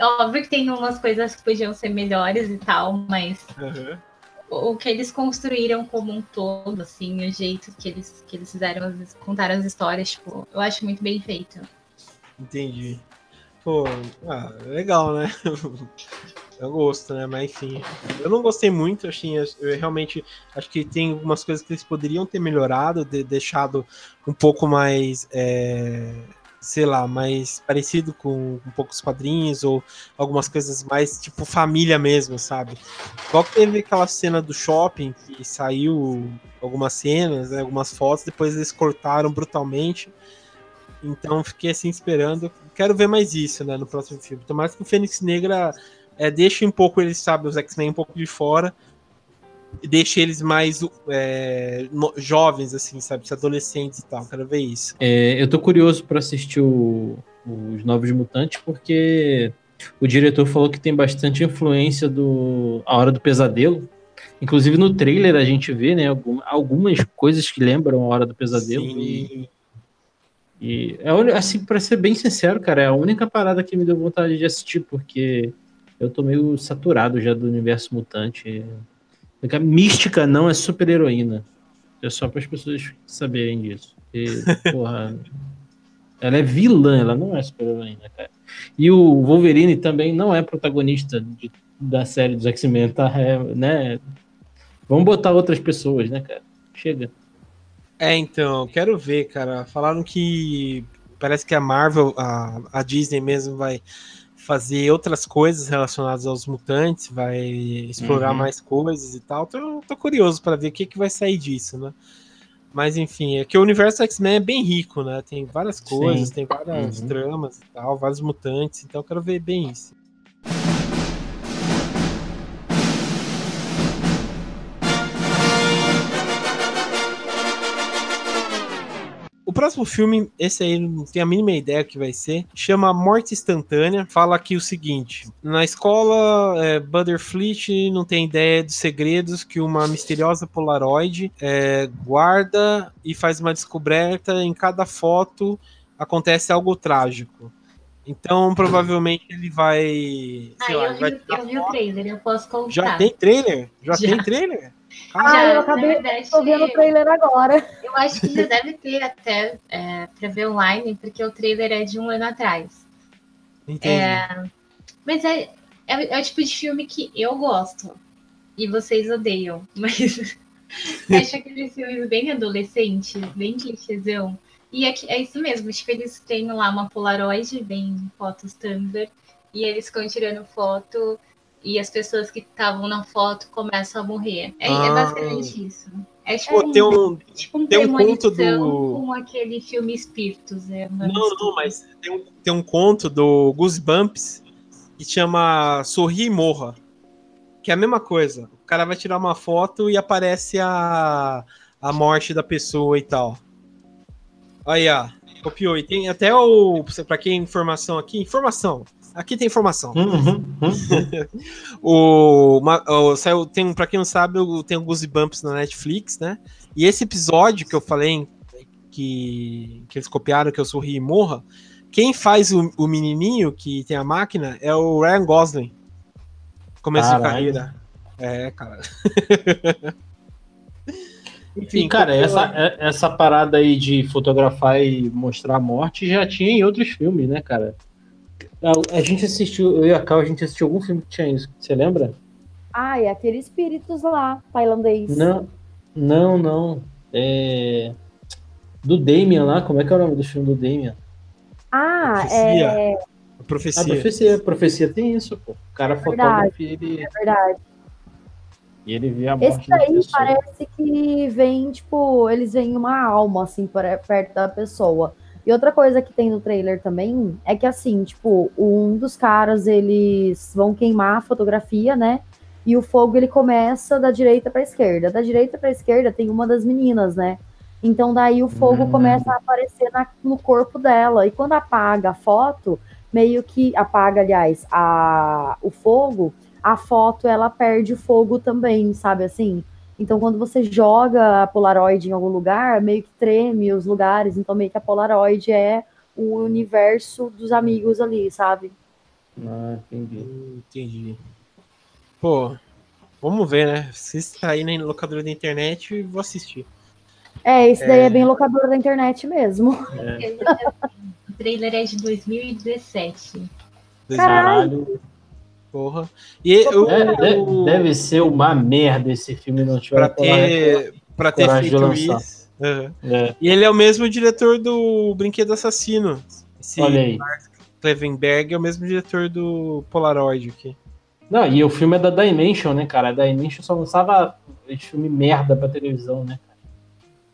Óbvio que tem umas coisas que podiam ser melhores e tal, mas uhum. o, que eles construíram como um todo, assim, o jeito que eles, que eles fizeram, contaram as histórias, tipo, eu acho muito bem feito. Entendi. Pô, ah, legal, né? (laughs) Eu gosto, né? Mas enfim, eu não gostei muito, assim, eu realmente acho que tem algumas coisas que eles poderiam ter melhorado, de, deixado um pouco mais, é, sei lá, mais parecido com um pouco os quadrinhos ou algumas coisas mais tipo família mesmo, sabe? Igual teve aquela cena do shopping que saiu algumas cenas, né, algumas fotos, depois eles cortaram brutalmente. Então fiquei assim esperando. Quero ver mais isso, né, no próximo filme. Tomara que o Fênix Negra é, deixe um pouco eles, sabe, os X-Men um pouco de fora. E deixe eles mais é, no, jovens, assim, sabe? Adolescentes e tal. Quero ver isso. É, eu tô curioso para assistir o, os Novos Mutantes, porque o diretor falou que tem bastante influência do A Hora do Pesadelo. Inclusive no trailer a gente vê, né, algumas coisas que lembram A Hora do Pesadelo. Sim. E e é assim, para ser bem sincero, cara, é a única parada que me deu vontade de assistir, porque eu tô meio saturado já do universo mutante. A mística não é super heroína. É só para as pessoas saberem disso. E, (laughs) porra, ela é vilã, ela não é super heroína, cara. E o Wolverine também não é protagonista de, da série dos X-Men, tá? É, né? Vamos botar outras pessoas, né, cara? Chega. É, então, quero ver, cara. Falaram que parece que a Marvel, a, a Disney mesmo vai fazer outras coisas relacionadas aos mutantes, vai explorar uhum. mais coisas e tal. Então, tô curioso para ver o que, que vai sair disso, né? Mas enfim, é que o universo X-Men é bem rico, né? Tem várias coisas, Sim. tem várias uhum. tramas e tal, vários mutantes, então eu quero ver bem isso. Próximo filme, esse aí não tenho a mínima ideia que vai ser, chama Morte Instantânea. Fala aqui o seguinte: na escola, é, Butterfleet não tem ideia dos segredos que uma misteriosa Polaroid é, guarda e faz uma descoberta. Em cada foto acontece algo trágico. Então, provavelmente ele vai. Ah, eu, lá, vi, vai eu vi o trailer, eu posso contar. Já tem trailer? Já, Já. tem trailer? Ah, já, eu acabei verdade, tô vendo o trailer agora. Eu acho que já deve ter até é, para ver online, porque o trailer é de um ano atrás. Entendi. É, mas é, é, é, o tipo de filme que eu gosto e vocês odeiam. (laughs) Mas acho aqueles filmes bem adolescentes, bem clichêzão. E é, é isso mesmo, tipo, eles têm lá uma Polaroid, bem fotos Tumblr, e eles ficam tirando foto e as pessoas que estavam na foto começam a morrer. É, é ah. é basicamente isso. É tipo, Pô, um, tem um, tipo um tem um conto do. Com aquele filme Espíritos. É não, não, mas tem um, tem um conto do Goosebumps que chama Sorri e Morra. Que é a mesma coisa. O cara vai tirar uma foto e aparece a, a morte da pessoa e tal. Aí, ó. Copiou. E tem até o. Pra quem informação aqui, informação. Aqui tem informação. Uhum, uhum. (laughs) o, uma, o, saiu, tem, pra quem não sabe, tem o Goosebumps na Netflix, né? E esse episódio que eu falei, que, que eles copiaram, que eu sorri e morra, quem faz o, o menininho que tem a máquina é o Ryan Gosling. Começo Caralho. de carreira. É, cara. (laughs) Enfim, cara, essa, é- essa parada aí de fotografar e mostrar a morte já tinha em outros filmes, né, cara? A, a gente assistiu, eu e a Cal, a gente assistiu algum filme que tinha isso. Você lembra? Ah, é aquele espíritos lá, tailandês. Não, não, não. É. Do Damien lá, como é que é o nome do filme do Damien? Ah, Profecia. é, A A profecia. profecia, a profecia tem isso, pô. O cara É verdade. fotógrafo e ele, é verdade. e ele vê a morte Esse da daí parece que vem, tipo, eles veem uma alma, assim, para- perto da pessoa. E outra coisa que tem no trailer também é que, assim, tipo, um dos caras, eles vão queimar a fotografia, né? E o fogo, ele começa da direita pra esquerda. Da direita pra esquerda tem uma das meninas, né? Então, daí o fogo Hum. começa a aparecer na- no corpo dela. E quando apaga a foto, meio que apaga, aliás, a, o fogo, a foto ela perde o fogo também, sabe assim? Então, quando você joga a Polaroid em algum lugar, meio que treme os lugares. Então, meio que a Polaroid é o universo dos amigos ali, sabe? Ah, entendi. Hum, Entendi. Pô, vamos ver, né? Se está aí na locadora da internet, vou assistir. É, esse daí É. é bem locador da internet mesmo. (laughs) O trailer é de 2017. Caralho. Porra. E o, É, de- o- deve ser uma merda esse filme não tiver pra ter, pra ter feito isso. Aham. É, E ele é o mesmo diretor do Brinquedo Assassino. Esse olha aí. Clevenberg é o mesmo diretor do Polaroid aqui. Não, e o filme é da Dimension, né, cara? A Dimension só lançava esse filme merda pra televisão, né?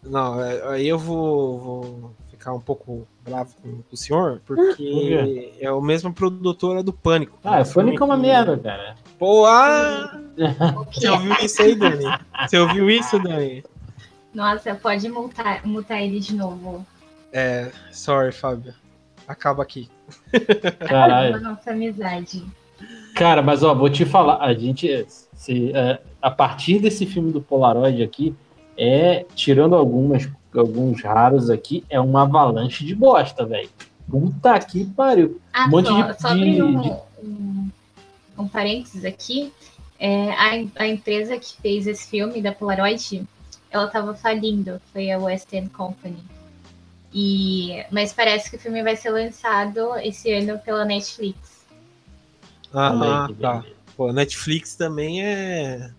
Não, é- aí eu vou, vou ficar um pouco bravo com o senhor, Por porque é o mesmo produtora do Pânico. Ah, o Pânico é uma merda, cara. Pô, ah, (laughs) você é? ouviu isso aí, Dani? Você ouviu isso, Dani? Nossa, pode multar, multar ele de novo. É, sorry, Fábio. Acaba aqui. Caralho. A nossa amizade. Cara, mas ó, vou te falar, a gente, se, é, a partir desse filme do Polaroid aqui, é, tirando algumas, alguns raros aqui, é uma avalanche de bosta, velho. Puta que pariu. Ah, Um monte só, de- só abrir de- um, de- um, um parênteses aqui. É, a, a empresa que fez esse filme, da Polaroid, ela estava falindo. Foi a West End Company. E, mas parece que o filme vai ser lançado esse ano pela Netflix. Ah, que tá. Pô, Netflix também é.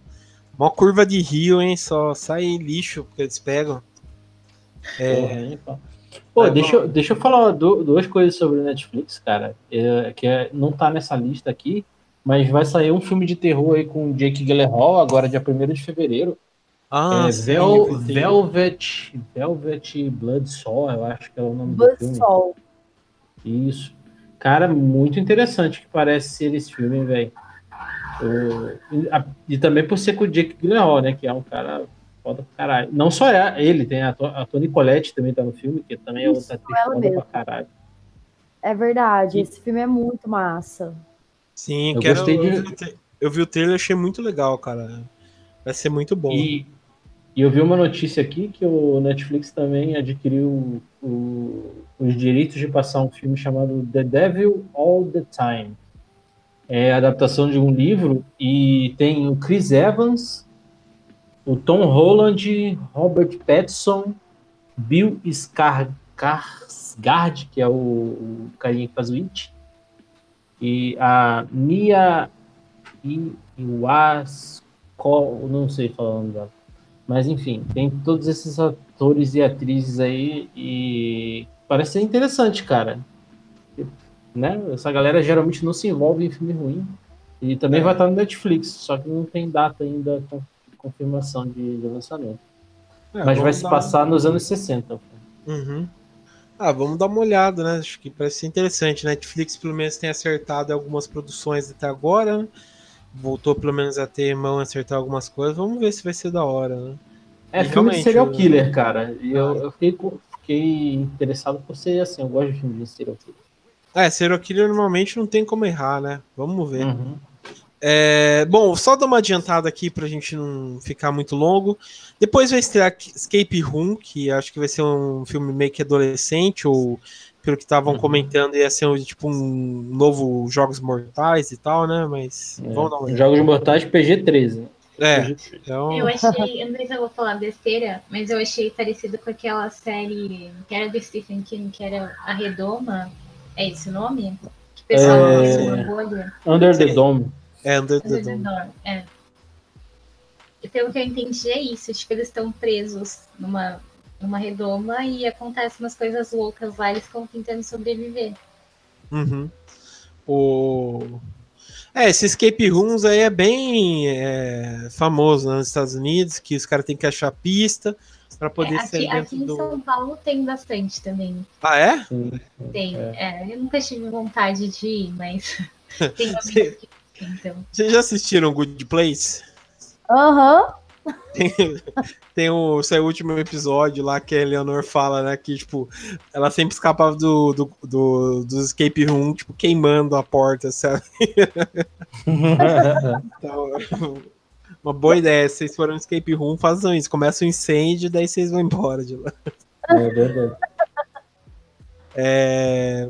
Uma curva de rio, hein? Só sai lixo que eles pegam. É, Porra, hein, pô. Pô, É deixa, eu- deixa eu falar du- duas coisas sobre o Netflix, cara. É, que é- não tá nessa lista aqui, mas vai sair um filme de terror aí com o Jake Gyllenhaal agora, dia 1 de fevereiro. Ah, é sim, Vel- vi. Velvet, Velvet Blood Soul, eu acho que é o nome do filme. Isso. Cara, muito interessante que parece ser esse filme, velho. E E também por ser com o Jake Gyllenhaal, né? Que é um cara foda pra caralho. Não só é ele, tem a, a Toni Collette também tá no filme, que também é Isso, outra atriz foda mesma. pra caralho. É verdade, E- esse filme é muito massa. Sim, Eu quero, gostei de- eu, vi eu vi o trailer achei muito legal, cara. Vai ser muito bom. E, e eu vi uma notícia aqui que o Netflix também adquiriu o- os direitos de passar um filme chamado The Devil All the Time. É a adaptação de um livro e tem o Chris Evans, o Tom Holland, Robert Pattinson, Bill Skarsgård, que é o, o carinha que faz o It, e a Mia Iwasko, não sei falar o nome dela. Mas enfim, tem todos esses atores e atrizes aí e parece ser interessante, cara. Né? Essa galera geralmente não se envolve em filme ruim. E também É. vai estar no Netflix, só que não tem data ainda confirmação de, de lançamento. É, Mas vai se passar nos anos 60. Uhum. Ah, vamos dar uma olhada, né? Acho que parece ser interessante. Netflix, pelo menos, tem acertado algumas produções até agora. né? Voltou, pelo menos, a ter mão acertar algumas coisas. Vamos ver se vai ser da hora, né? É E filme de serial o- killer, cara. E eu, eu fiquei, fiquei interessado por ser assim. Eu gosto de filme de serial killer. É, serial killer normalmente não tem como errar, né? Vamos ver. Uhum. É, bom, só dar uma adiantada aqui pra gente não ficar muito longo. Depois vai estrear Escape Room, que acho que vai ser um filme meio que adolescente, ou pelo que estavam uhum. comentando, ia ser um, tipo um novo Jogos Mortais e tal, né? Mas é, vamos dar uma Jogos Mortais PG-13. É, então... Eu achei, eu não sei se eu vou falar besteira, mas eu achei parecido com aquela série que era do Stephen King, que era A Redoma. É esse o nome? Que o pessoal é... Under the Dome. É, Under, Under the, Dome. Dome. É. E pelo que eu entendi é isso, tipo, eles estão presos numa, numa redoma e acontecem umas coisas loucas lá, eles estão tentando sobreviver. Uhum. O... É, esse escape rooms aí é bem é, famoso né, nos Estados Unidos, que os caras têm que achar pista para poder é, aqui, sair dentro aqui em São Paulo tem bastante também. Ah, é? Tem. É. é. eu nunca tive vontade de ir, mas (laughs) (laughs) tem Cê... que então. Vocês já assistiram Good Place? Aham. Uhum. Tem, tem o seu último episódio lá que a Eleanor fala, né? Que, tipo, ela sempre escapava do, do, do, do escape room, tipo, queimando a porta, sabe? (laughs) então, uma boa ideia. Se vocês forem no escape room, façam isso. Começa o um incêndio, daí vocês vão embora de lá. É verdade. É...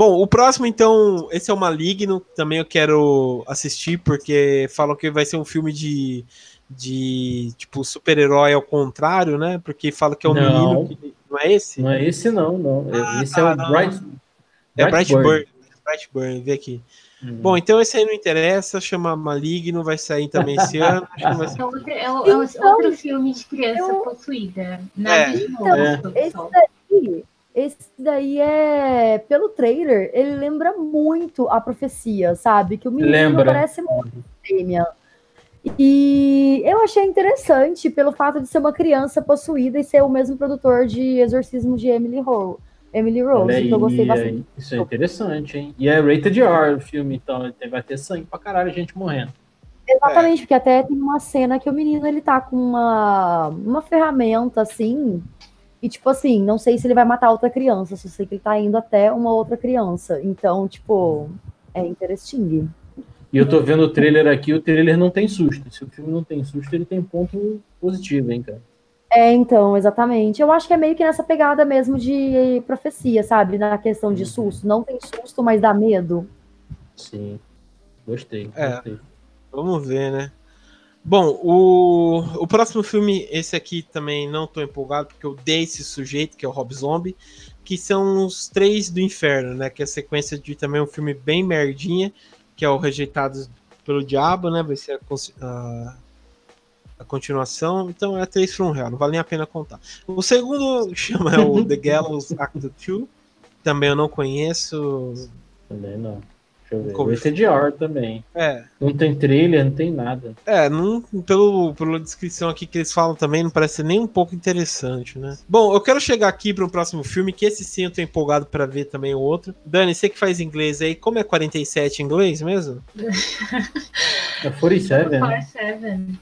Bom, o próximo, então, esse é o Maligno. Também eu quero assistir, porque falam que vai ser um filme de, de tipo, super-herói ao contrário, né? Porque fala que é um não. menino. Que... Não é esse? Não é esse, não. não. Ah, esse tá, é o não. Bright. É Brightburn. Brightburn, vê aqui. Hum. Bom, então esse aí não interessa, chama Maligno, vai sair também esse (laughs) ano. É, outro, é, é outro filme de criança eu... possuída. Nada é. de novo. Então, esse daí esse daí é, pelo trailer, ele lembra muito a profecia, sabe? Que o menino lembra. parece muito Damien. E eu achei interessante pelo fato de ser uma criança possuída e ser o mesmo produtor de Exorcismo de Emily Rose. Emily Rose, aí, que eu gostei bastante. Isso é interessante, hein? E é rated R o filme, então vai ter sangue pra caralho, gente morrendo. Exatamente, é. porque até tem uma cena que o menino ele tá com uma, uma ferramenta assim, e, tipo assim, não sei se ele vai matar outra criança, só sei que ele tá indo até uma outra criança. Então, tipo, é interesting. E eu tô vendo o trailer aqui, o trailer não tem susto. Se o filme não tem susto, ele tem ponto positivo, hein, cara. É, então, exatamente. Eu acho que é meio que nessa pegada mesmo de profecia, sabe? Na questão de uhum. susto. Não tem susto, mas dá medo. Sim. Gostei. É. Gostei. Vamos ver, né? Bom, o, o próximo filme, esse aqui também não tô empolgado, porque eu dei esse sujeito, que é o Rob Zombie, que são os três do inferno, né? Que é a sequência de também um filme bem merdinha, que é o Rejeitados pelo Diabo, né? Vai ser a, a, a continuação. Então é três from Hell, não vale nem a pena contar. O segundo (laughs) chama o The Gallows Act 2, também eu não conheço. Também não. Deixa eu ver. Vai ser de R também. É. Não tem trailer, não tem nada. É, não, pelo, pela descrição aqui que eles falam também, não parece nem um pouco interessante, né? Bom, eu quero chegar aqui para um próximo filme, que esse sim eu tô empolgado para ver também o outro. Dani, você que faz inglês aí, como é 47 em inglês mesmo? (laughs) é 47, né? 47.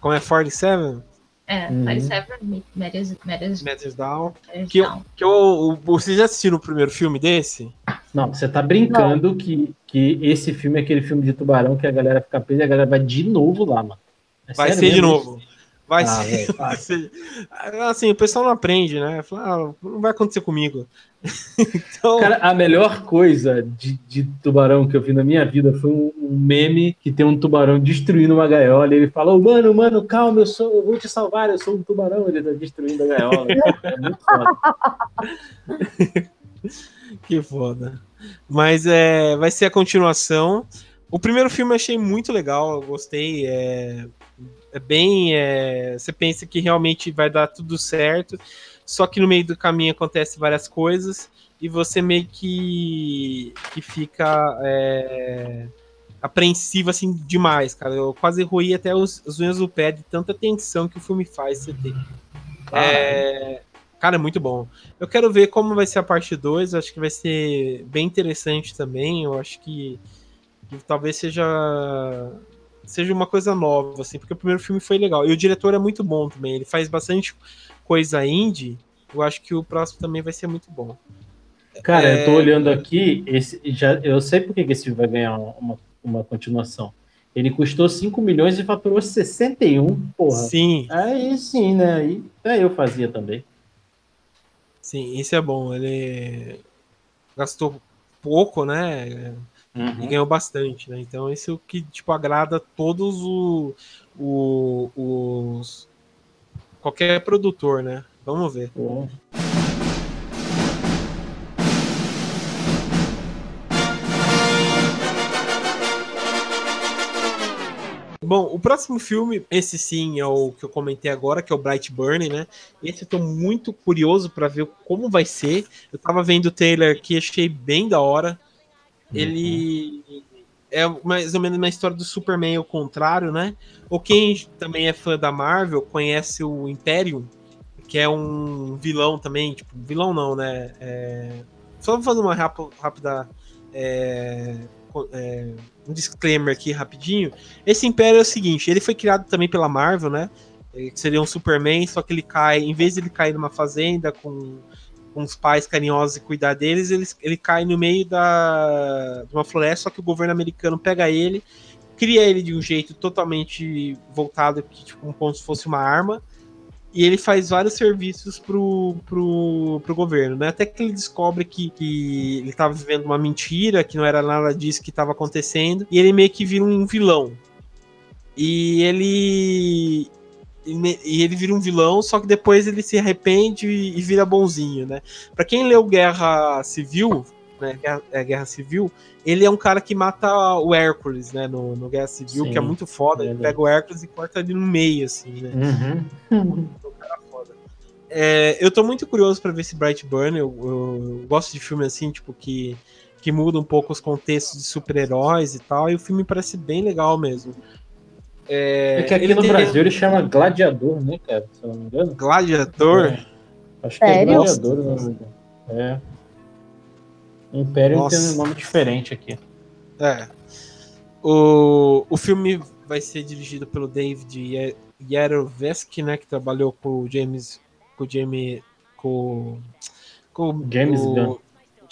Como é 47? É, uhum. 47 Matters, Matters, Matters Down. Que, eu, que eu, vocês já assistiram o primeiro filme desse? Não, você tá brincando que, que esse filme é aquele filme de tubarão que a galera fica presa e a galera vai de novo lá, mano. É vai ser de novo. Vai, ah, ser, vai ser. Assim, o pessoal não aprende, né? Fala, ah, não vai acontecer comigo. Então... Cara, a melhor coisa de, de, tubarão que eu vi na minha vida foi um, um, meme que tem um tubarão destruindo uma gaiola. E ele fala: Mano, mano, calma, eu, sou, eu vou te salvar, eu sou um tubarão. Ele tá destruindo a gaiola. é muito foda. (laughs) que foda. Mas é, vai ser a continuação. O primeiro filme eu achei muito legal, eu gostei. É, é bem. É, você pensa que realmente vai dar tudo certo, só que no meio do caminho acontece várias coisas e você meio que, que fica é, apreensivo assim demais, cara. Eu quase ruí até os, as unhas do pé de tanta tensão que o filme faz você ter. Ah, é, Cara, é muito bom. Eu quero ver como vai ser a parte 2. Acho que vai ser bem interessante também. Eu acho que, que talvez seja seja uma coisa nova, assim, porque o primeiro filme foi legal. E o diretor é muito bom também, ele faz bastante coisa indie. Eu acho que o próximo também vai ser muito bom. Cara, é... eu tô é, olhando aqui, esse, já, eu sei por que esse filme vai ganhar uma, uma continuação. Ele custou 5 milhões e faturou 61, porra. Sim. Aí sim, né? Aí até eu fazia também. Sim, isso é bom. Ele gastou pouco, né? Uhum. E ganhou bastante, né? Então isso que tipo agrada todos o, o, os qualquer produtor, né? Vamos ver. Uhum. Bom, o próximo filme, esse sim é o que eu comentei agora, que é o Bright Burn, né? Esse eu tô muito curioso para ver como vai ser. Eu tava vendo o trailer que achei bem da hora. Ele uhum. É mais ou menos uma história do Superman ao contrário, né? Ou quem também é fã da Marvel conhece o Imperium, que é um vilão também, tipo, vilão não, né? É... Só vou fazer uma rápida é... É um disclaimer aqui rapidinho. Esse Império é o seguinte, ele foi criado também pela Marvel, né? Que seria um Superman, só que ele cai, em vez de ele cair numa fazenda com, com os pais carinhosos e cuidar deles, ele, ele cai no meio da, de uma floresta, só que o governo americano pega ele, cria ele de um jeito totalmente voltado, que, tipo, como se fosse uma arma, e ele faz vários serviços pro, pro, pro governo, né? Até que ele descobre que, que ele estava vivendo uma mentira, que não era nada disso que estava acontecendo, e ele meio que vira um vilão. E ele. E ele vira um vilão, só que depois ele se arrepende e vira bonzinho, né? Pra quem leu Guerra Civil, né? Guerra, é, Guerra Civil, ele é um cara que mata o Hércules, né? No, no Guerra Civil, Sim, que é muito foda. É ele pega o Hércules e corta ele no meio, assim, né? Uhum. É, eu tô muito curioso para ver esse Bright Burn. Eu, eu, gosto de filme assim, tipo, que, que muda um pouco os contextos de super-heróis e tal. E o filme parece bem legal mesmo. É, é que aqui no tem... Brasil ele chama Gladiador, né, cara? Se eu não me engano. Gladiador? É. Acho que é Sério? é Gladiador, não É. Império Nossa. tem um nome diferente aqui. É. O, o filme vai ser dirigido pelo David Yarovesky, né, que trabalhou com o James com o Jamie. Com, com James o, Gunn.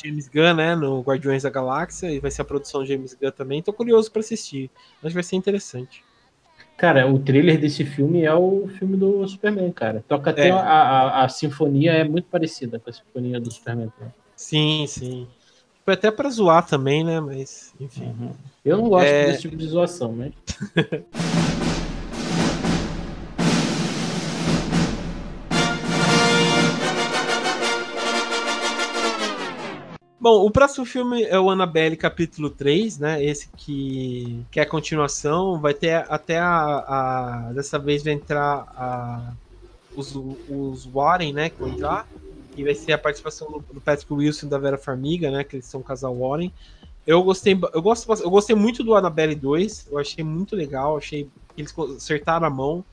James Gunn, né? No Guardiões da Galáxia. E vai ser a produção James Gunn também. Tô curioso para assistir. Acho que vai ser interessante. Cara, o trailer desse filme é o filme do Superman, cara. Toca até é. a, a, a, sinfonia é muito parecida com a sinfonia do Superman. Sim, sim. Foi até para zoar também, né? Mas, enfim. Uhum. Eu não gosto é... desse tipo de zoação, né? (laughs) Bom, o próximo filme é o Annabelle capítulo 3, né? Esse que, que é a continuação. Vai ter até a. a dessa vez vai entrar a, os, os Warren, né? Que vão entrar. E vai ser a participação do, do Patrick Wilson e da Vera Farmiga, né? Que eles são um casal Warren. Eu gostei, eu, gosto, eu gostei muito do Annabelle 2. Eu achei muito legal. Achei que eles acertaram a mão.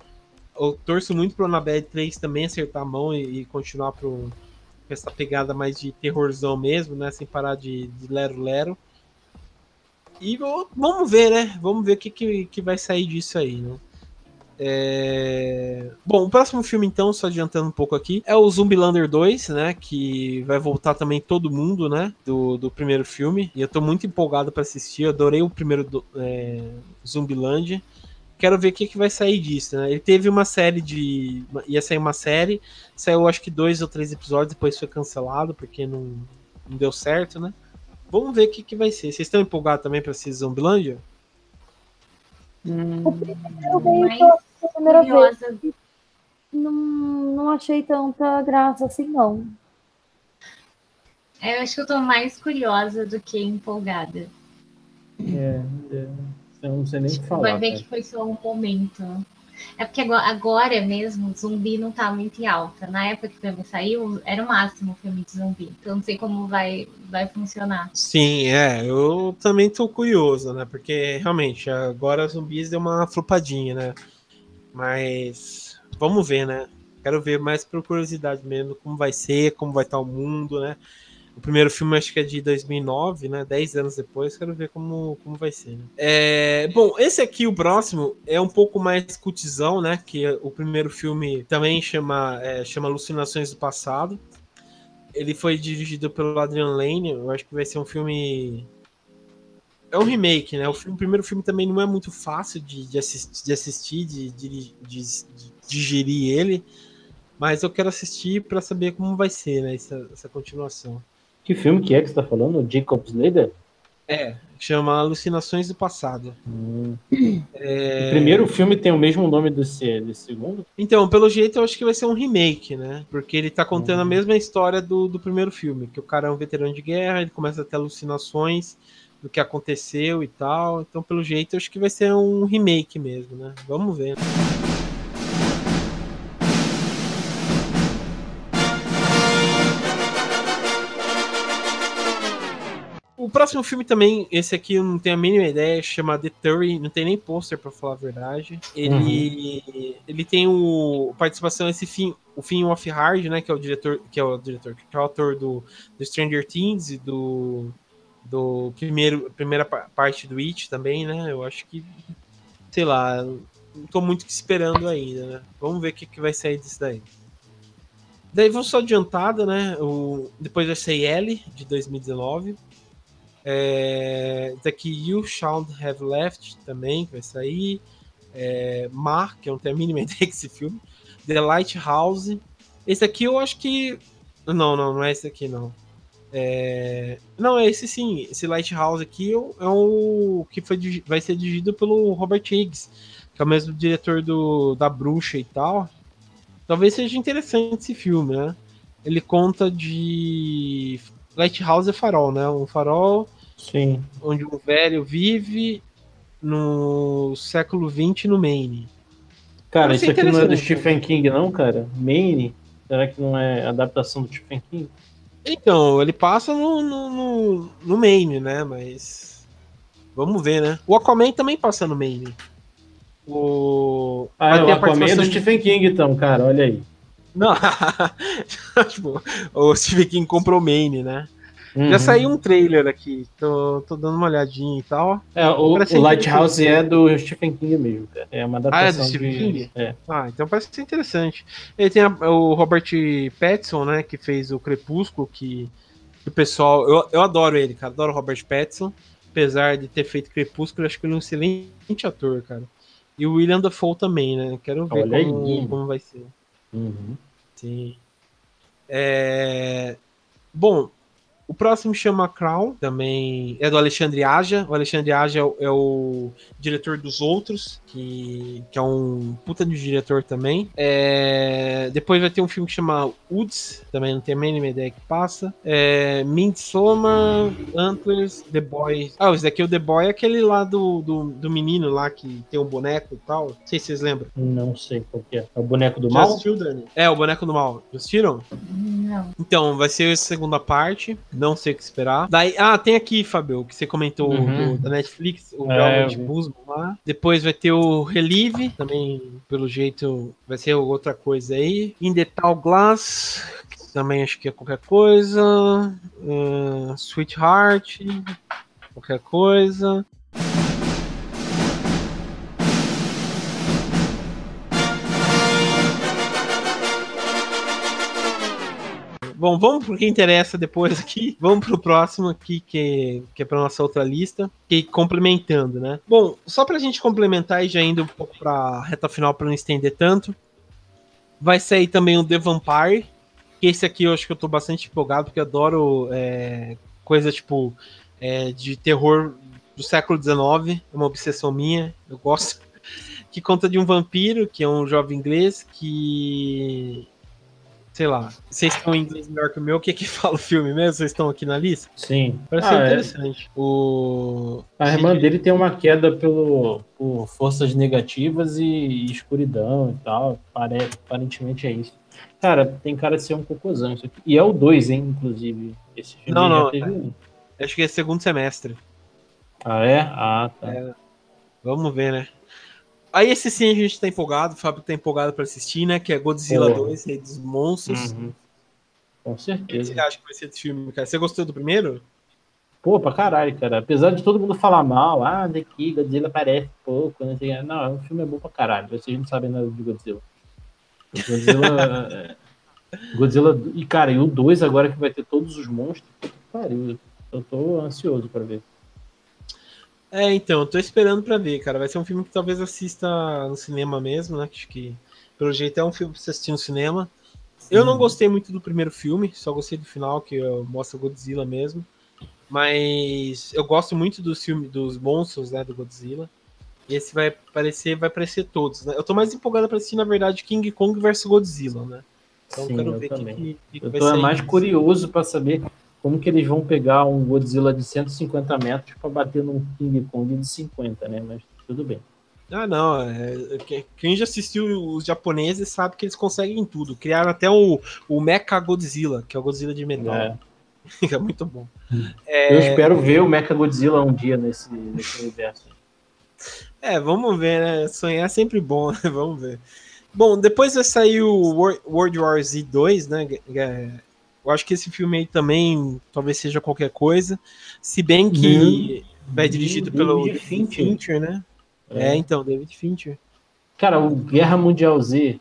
Eu torço muito pro Annabelle 3 também acertar a mão e, e continuar pro com essa pegada mais de terrorzão mesmo, né? Sem parar de lero-lero. E vamos ver, né? Vamos ver o que, que, que vai sair disso aí, né? É... Bom, o próximo filme, então, só adiantando um pouco aqui, é o Zumbilander 2, né? Que vai voltar também todo mundo, né? Do, do primeiro filme. E eu tô muito empolgado para assistir. Eu adorei o primeiro do, é, Zumbiland quero ver o que, que vai sair disso, né? Ele teve uma série de. ia sair uma série, saiu acho que dois ou três episódios, depois foi cancelado, porque não, não deu certo, né? Vamos ver o que, que vai ser. Vocês estão empolgados também pra assistir Zombilândia? Hum, veio pela primeira vez. Não, não achei tanta graça assim, não. Eu acho que eu tô mais curiosa do que empolgada. É, é. Eu não sei nem tipo, falar. Vai ver cara. que foi só um momento. É porque agora mesmo, zumbi não tá muito em alta. Na época que o filme saiu, era o máximo o filme de zumbi. Então não sei como vai, vai funcionar. Sim, é. Eu também tô curioso, né? Porque realmente, agora zumbis deu uma flopadinha, né? Mas vamos ver, né? Quero ver mais por curiosidade mesmo como vai ser, como vai estar tá o mundo, né? O primeiro filme acho que é de 2009, né? 10 anos depois, quero ver como, como vai ser. Né? É, bom, esse aqui, o próximo, é um pouco mais cutizão, né? Que o primeiro filme também chama, é, chama Alucinações do Passado. Ele foi dirigido pelo Adrian Lane. Eu acho que vai ser um filme é um remake, né? O, filme, o, primeiro filme também não é muito fácil de, de, de, assistir de, de, digerir ele, mas eu quero assistir para saber como vai ser, né? Essa, essa, continuação. Que filme que é que você tá falando? Jacob Slater? É, chama Alucinações do Passado. Hum. É... O primeiro filme tem o mesmo nome desse, desse segundo? Então, pelo jeito, eu acho que vai ser um remake, né? Porque ele tá contando hum. a mesma história do, do primeiro filme, que o cara é um veterano de guerra, ele começa a ter alucinações do que aconteceu e tal. Então, pelo jeito, acho que vai ser um remake mesmo, né? Vamos ver. O próximo filme também, esse aqui eu não tenho a mínima ideia, chama The Theory, não tem nem pôster para falar a verdade. Ele, uhum. ele tem o participação esse fim, o Finn Hard, né, que é o diretor, que é o diretor, que é o autor do, do Stranger Things e do do primeiro, primeira parte do It também, né? Eu acho que, sei lá, não tô muito esperando ainda, né? Vamos ver o que, que vai sair disso daí. Daí vou só adiantada, né? O, depois vai ser L, de 2019. É, daqui You Shall Have Left também, que vai sair. É, Mar, que eu não tenho a mínima (laughs) ideia desse filme. The Lighthouse. Esse aqui eu acho que. Não, não, não é esse aqui, não. É... Não, é esse sim. Esse Lighthouse aqui é o que foi, vai ser dirigido pelo Robert Higgs, que é o mesmo diretor do, da Bruxa e tal. Talvez seja interessante esse filme, né? Ele conta de Lighthouse é farol, né? Um farol sim. onde um velho vive no século XX no Maine. Cara, isso aqui não é do Stephen King, não, cara? Maine? Será que não é adaptação do Stephen King? Então, ele passa no, no, no, no Maine, né? Mas. Vamos ver, né? O Aquaman também passa no Maine. O. Ah, é, o Aquaman é do Stephen King, então, cara, olha aí. Não, (laughs) tipo, o Stephen King comprou o Maine, né? Uhum. Já saiu um trailer aqui, tô, tô dando uma olhadinha e tal. É, o, o Lighthouse é do Stephen King mesmo, cara. É uma adaptação ah, é do Stephen de... King? É. Ah, então parece ser interessante. Ele tem a, o Robert Pattinson, né, que fez o Crepúsculo, que, que o pessoal... Eu, eu adoro ele, cara, adoro o Robert Pattinson. Apesar de ter feito Crepúsculo, acho que ele é um excelente ator, cara. E o William Dafoe também, né? Quero ver como, como, vai ser. Uhum. Sim. É... Bom, o próximo chama Crown, também é do Alexandre Aja. O Alexandre Aja é o, é o diretor dos outros, que, que, é um puta de diretor também. É, depois vai ter um filme que chama Woods, também não tenho a mínima ideia que passa. É, Midsommar, Antlers, The Boy. Ah, esse daqui é o The Boy, é aquele lá do, do, do menino lá que tem um boneco e tal. Não sei se vocês lembram. Não sei qual que é. É o boneco do Já mal? Assistiu, Dani? É, o boneco do mal. Já assistiram? Não. Então, vai ser a segunda parte. Não sei o que esperar. Daí, ah, tem aqui, Fabio, que você comentou uhum. do, da Netflix, o é, Velvet Buzzman lá. Depois vai ter o Relive, também, pelo jeito, vai ser outra coisa aí. In the Tall Glass, também acho que é qualquer coisa. Uh, Sweetheart, qualquer coisa. Bom, vamos pro que interessa depois aqui. (laughs) Vamos pro próximo aqui, que, que é pra nossa outra lista. Que complementando, né? Bom, só pra gente complementar e já indo um pouco pra reta final pra não estender tanto. Vai sair também o The Vampire. Que esse aqui eu acho que eu tô bastante empolgado, porque eu adoro é, coisa tipo é, de terror do século XIX. É uma obsessão minha. Eu gosto. (laughs) Que conta de um vampiro, que é um jovem inglês, que sei lá, vocês estão em inglês melhor que o meu, o que que (laughs) fala o filme mesmo? Vocês estão aqui na lista? Sim. Parece ah, é. interessante. É. O... A irmã dele tem uma queda pelo, por forças negativas e, e escuridão e tal. Pare, aparentemente é isso. Cara, tem cara de ser um cocôzão isso aqui. E é o 2, hein, inclusive. Esse filme não, não. Teve... Um. Acho que é segundo semestre. Ah, é? Ah, tá. É. Vamos ver, né? Aí esse sim a gente tá empolgado, o Fábio tá empolgado pra assistir, né? Que é Godzilla oh. 2, Rei dos Monstros. Uhum. Com O que certeza. você acha que vai ser desse filme, cara? Você gostou do primeiro? Pô, pra caralho, cara. Apesar de todo mundo falar mal, ah, daqui Godzilla aparece pouco, não sei. o quê. Não, o filme é bom pra caralho. Vocês não sabem nada de Godzilla. Godzilla. é, (laughs) Godzilla. E, cara, e o 2 agora que vai ter todos os monstros. puta que Pariu. Eu tô ansioso pra ver. É, então, eu tô esperando pra ver, cara. Vai ser um filme que talvez assista no cinema mesmo, né? Acho que, pelo jeito, é um filme pra você assistir no cinema. Eu não gostei muito do primeiro filme, só gostei do final, que uh, mostra o Godzilla mesmo. Mas eu gosto muito dos filmes, dos monstros, né, do Godzilla. E esse vai aparecer, vai aparecer todos, né? Eu tô mais empolgado pra assistir, na verdade, King Kong vs Godzilla, né? Então Sim, eu quero eu ver o que, que, que Eu vai tô sair mais disso. curioso pra saber como que eles vão pegar um Godzilla de 150 metros pra bater num King Kong de 50, né? Mas tudo bem. Ah, não. é- que- quem já assistiu os japoneses sabe que eles conseguem tudo. Criaram até o, o Mecha Godzilla, que é o Godzilla de metal. É. (laughs) É muito bom. Eu espero ver o Mecha Godzilla um dia nesse, nesse universo. É, vamos ver, né? Sonhar é sempre bom, né? (laughs) Vamos ver. Bom, depois vai sair o Wor- World War Z 2, né? É, Eu acho que esse filme aí também talvez seja qualquer coisa. Se bem que é dirigido pelo David David Fincher. Fincher, né? É. então, David Fincher. Cara, o Guerra Mundial Z,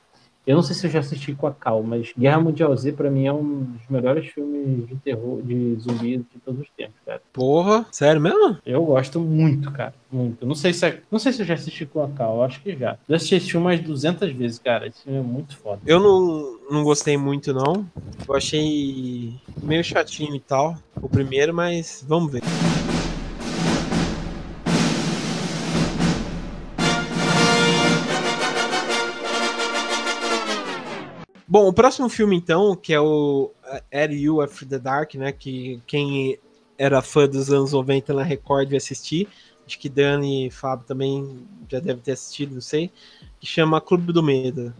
eu não sei se eu já assisti com a Cal, mas Guerra Mundial Z pra mim é um dos melhores filmes de terror, de zumbi de todos os tempos, cara. Porra, sério mesmo? Eu gosto muito, cara, muito. Não sei se é- não sei se eu já assisti com a Cal, eu acho que já. Já assisti esse filme umas 200 vezes, cara. Esse filme é muito foda. Eu não, não gostei muito, não. Eu achei meio chatinho e tal, o primeiro, mas vamos ver. Bom, o próximo filme, então, que é o Are You After the Dark, né? Que quem era fã dos anos 90 na Record vai assistir. Acho que Dani e Fábio também já deve ter assistido, não sei. Que chama Clube do Medo.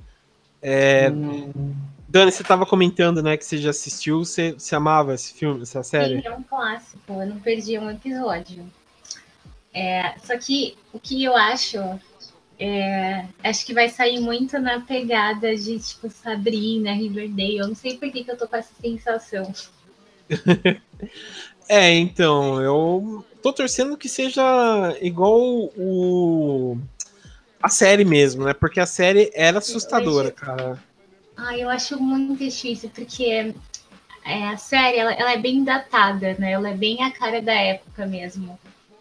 É, Hum, Dani, você tava comentando, né, que você já assistiu, você, você amava esse filme, essa série? Sim, é um clássico, eu não perdi um episódio. É, só que o que eu acho, é, acho que vai sair muito na pegada de tipo Sabrina, Riverdale. Eu não sei por que, que eu tô com essa sensação. (laughs) É, então, eu tô torcendo que seja igual o a série mesmo, né? Porque a série era assustadora, cara. Ah, eu acho muito difícil, porque é, a série ela, ela é bem datada, né? Ela é bem a cara da época mesmo.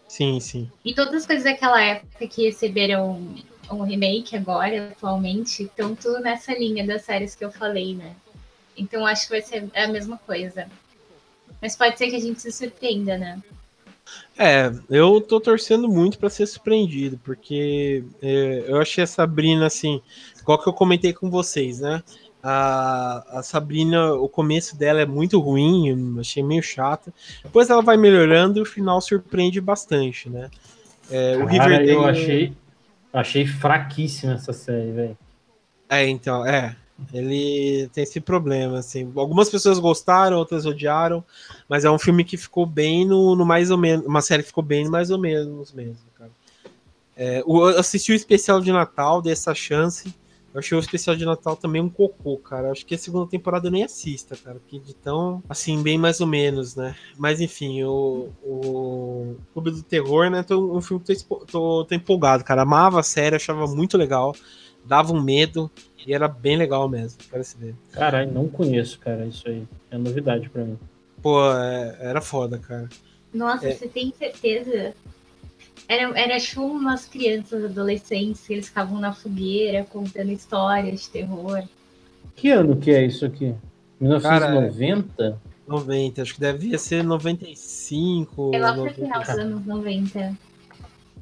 Sim, sim. E todas as coisas daquela época que receberam um remake agora, atualmente, estão tudo nessa linha das séries que eu falei, né? Então acho que vai ser a mesma coisa. Mas pode ser que a gente se surpreenda, né? É, eu tô torcendo muito pra ser surpreendido, porque é, eu achei a Sabrina assim, igual que eu comentei com vocês, né? A, a Sabrina, o começo dela é muito ruim, achei meio chata. Depois ela vai melhorando e o final surpreende bastante, né? É, o cara, Riverdale. eu achei, achei fraquíssima essa série, velho. É, então, é. Ele tem esse problema, assim. Algumas pessoas gostaram, outras odiaram, mas é um filme que ficou bem no, no mais ou menos. Uma série que ficou bem no mais ou menos mesmo, cara. É, o- eu assisti o especial de Natal, dei essa chance. Eu achei o especial de Natal também um cocô, cara. Acho que a segunda temporada eu nem assista, cara. Porque de tão, assim, bem mais ou menos, né? Mas enfim, o, o Clube do Terror, né? Tô, um filme que tô, tô, tô empolgado, cara. Amava a série, achava muito legal. Dava um medo. E era bem legal mesmo, parece ver. Caralho, não conheço, cara, isso aí. É novidade pra mim. Pô, é- era foda, cara. Nossa, É. você tem certeza? Era, era tipo umas crianças, adolescentes, que eles ficavam na fogueira contando histórias de terror. Que ano que é isso aqui? 1990? 90, acho que devia ser 95. É lá pro 90. final dos anos 90.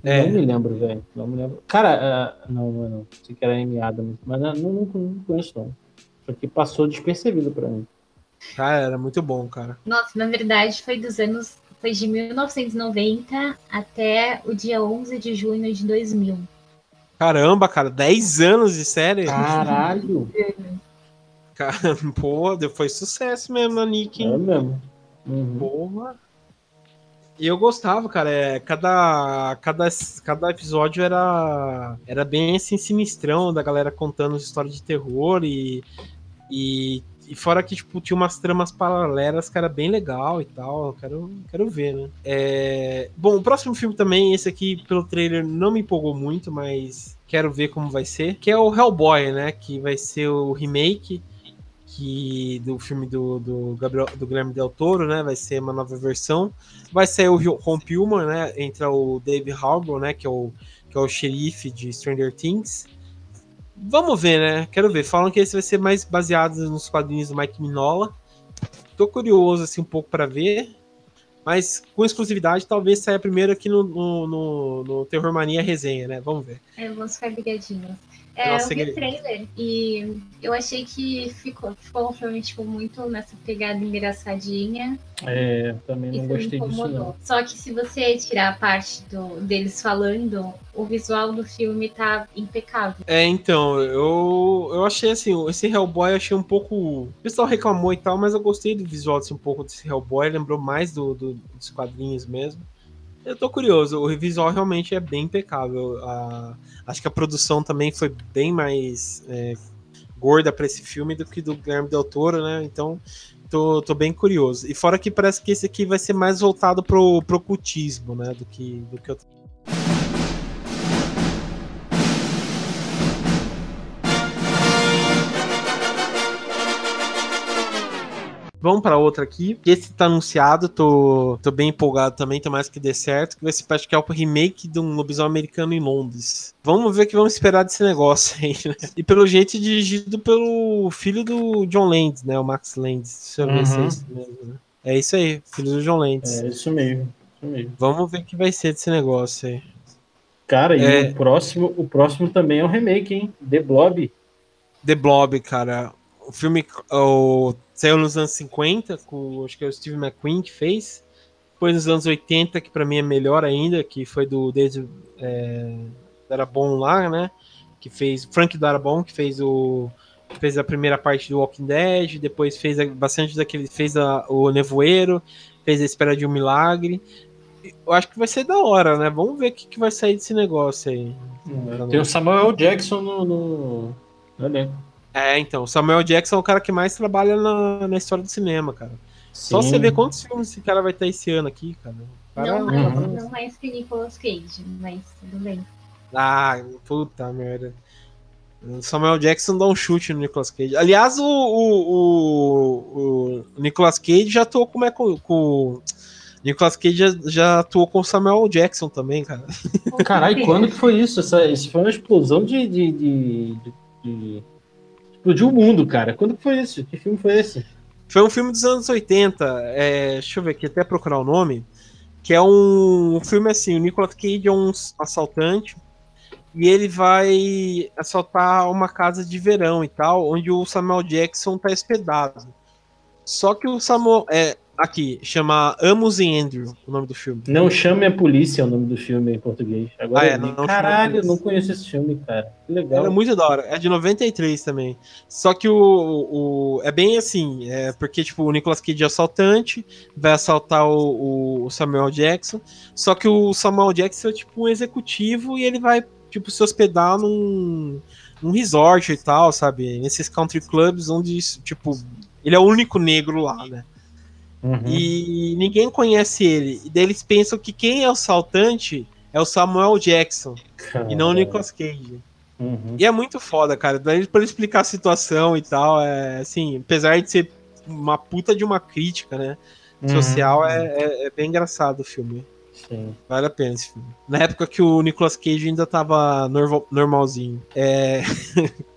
É. Não me lembro, velho. Não me lembro. Cara, ah, não, não, não. Sei que era M. Adams, mas ah, não, não, não conheço, não. Isso aqui passou despercebido pra mim. Cara, era muito bom, cara. Nossa, na verdade foi dos anos. Foi de 1990 até o dia 11 de junho de 2000. Caramba, cara, 10 anos de série. Caralho! (laughs) Cara, pô, foi sucesso mesmo na Nick, é hein? mesmo. Uhum. Porra. E eu gostava, cara. É, cada, cada, cada episódio era, era bem assim, sinistrão, da galera contando histórias de terror e, e e fora que, tipo, tinha umas tramas paralelas que era bem legal e tal. Quero, quero ver, né? É... Bom, o próximo filme também, esse aqui, pelo trailer, não me empolgou muito, mas quero ver como vai ser. Que é o Hellboy, né? Que vai ser o remake que do filme do, do Gabriel do Guilherme Del Toro, né? Vai ser uma nova versão. Vai sair o Ron né? Entra o Dave Harbour, né? Que é o, que é o xerife de Stranger Things. Vamos ver, né? Quero ver. Falam que esse vai ser mais baseado nos quadrinhos do Mike Minola. Tô curioso assim um pouco para ver. Mas com exclusividade, talvez saia primeiro aqui no, no, no, no Terror Mania resenha, né? Vamos ver. É, vamos ficar ligadinhos. É, Nossa, eu vi o trailer e eu achei que ficou, ficou realmente tipo, muito nessa pegada engraçadinha. É, também não gostei disso não. Só que se você tirar a parte do, deles falando, o visual do filme tá impecável. É, então, eu, eu achei assim, esse Hellboy eu achei um pouco. O pessoal reclamou e tal, mas eu gostei do visual assim, um pouco desse Hellboy, lembrou mais do, do dos quadrinhos mesmo. Eu tô curioso, o visual realmente é bem impecável. A, acho que a produção também foi bem mais é, gorda para esse filme do que do Guilherme Del Toro, né? Então, tô, tô bem curioso. E fora que parece que esse aqui vai ser mais voltado pro, pro cultismo, né? Do que, do que outro. Vamos para outra aqui. Esse tá anunciado, tô, tô bem empolgado também, mais que dê certo. Que vai ser, é o remake de um lobisomem americano em Londres. Vamos ver o que vamos esperar desse negócio aí, né? E pelo jeito dirigido pelo filho do John Landis, né? O Max Landis. Deixa eu ver uhum. se é isso mesmo, né? É isso aí, filho do John Landis. É isso mesmo, isso mesmo. Vamos ver o que vai ser desse negócio aí. Cara, é... e o próximo, o próximo também é um remake, hein? The Blob. The Blob, cara. O filme, o Saiu nos anos 50, com acho que é o Steve McQueen que fez. Depois nos anos 80, que para mim é melhor ainda, que foi do David é, Darabon lá, né? Que fez. Frank Darabon, que fez o. Fez a primeira parte do Walking Dead, depois fez bastante daquele. Fez a, o Nevoeiro, fez a Espera de um Milagre. Eu acho que vai ser da hora, né? Vamos ver o que, que vai sair desse negócio aí. Tem o Samuel Jackson no, no, no elenco. É, então, o Samuel Jackson é o cara que mais trabalha na, na história do cinema, cara. Sim. Só você ver quantos filmes esse cara vai ter esse ano aqui, cara. cara não, mais, uhum. não mais que Nicolas Cage, mas tudo bem. Ah, puta merda. O Samuel Jackson dá um chute no Nicolas Cage. Aliás, o, o, o, o Nicolas Cage já atuou com, com, com Nicolas Cage já, já, atuou com o Samuel Jackson também, cara. Caralho, quando que foi isso? Essa, isso foi uma explosão de, de, de, de explodiu o mundo, cara. Quando foi isso? Que filme foi esse? Foi um filme dos anos 80. É, deixa eu ver aqui, até procurar o nome. Que é um, um filme assim: o Nicolas Cage é um assaltante e ele vai assaltar uma casa de verão e tal, onde o Samuel Jackson tá hospedado. Só que o Samuel. É, Aqui, chama Amos e Andrew, o nome do filme. Não chame a polícia, é o nome do filme em português. Agora ah, é, não, não Caralho, não conheço esse filme, cara. Que legal. É muito da hora. É de 93 também. Só que o, o é bem assim, é porque tipo o Nicolas Cage é assaltante, vai assaltar o, o Samuel Jackson. Só que o Samuel Jackson é tipo um executivo e ele vai tipo se hospedar num, num resort e tal, sabe? Nesses country clubs onde tipo ele é o único negro lá, né? Uhum. E ninguém conhece ele. E daí eles pensam que quem é o saltante é o Samuel Jackson Caramba. e não o Nicolas Cage. Uhum. E é muito foda, cara. Daí pra explicar a situação e tal, é assim, apesar de ser uma puta de uma crítica, né? Uhum. Social, é, é, é, bem engraçado o filme. Sim. Vale a pena esse filme. Na época que o Nicolas Cage ainda tava normalzinho. É...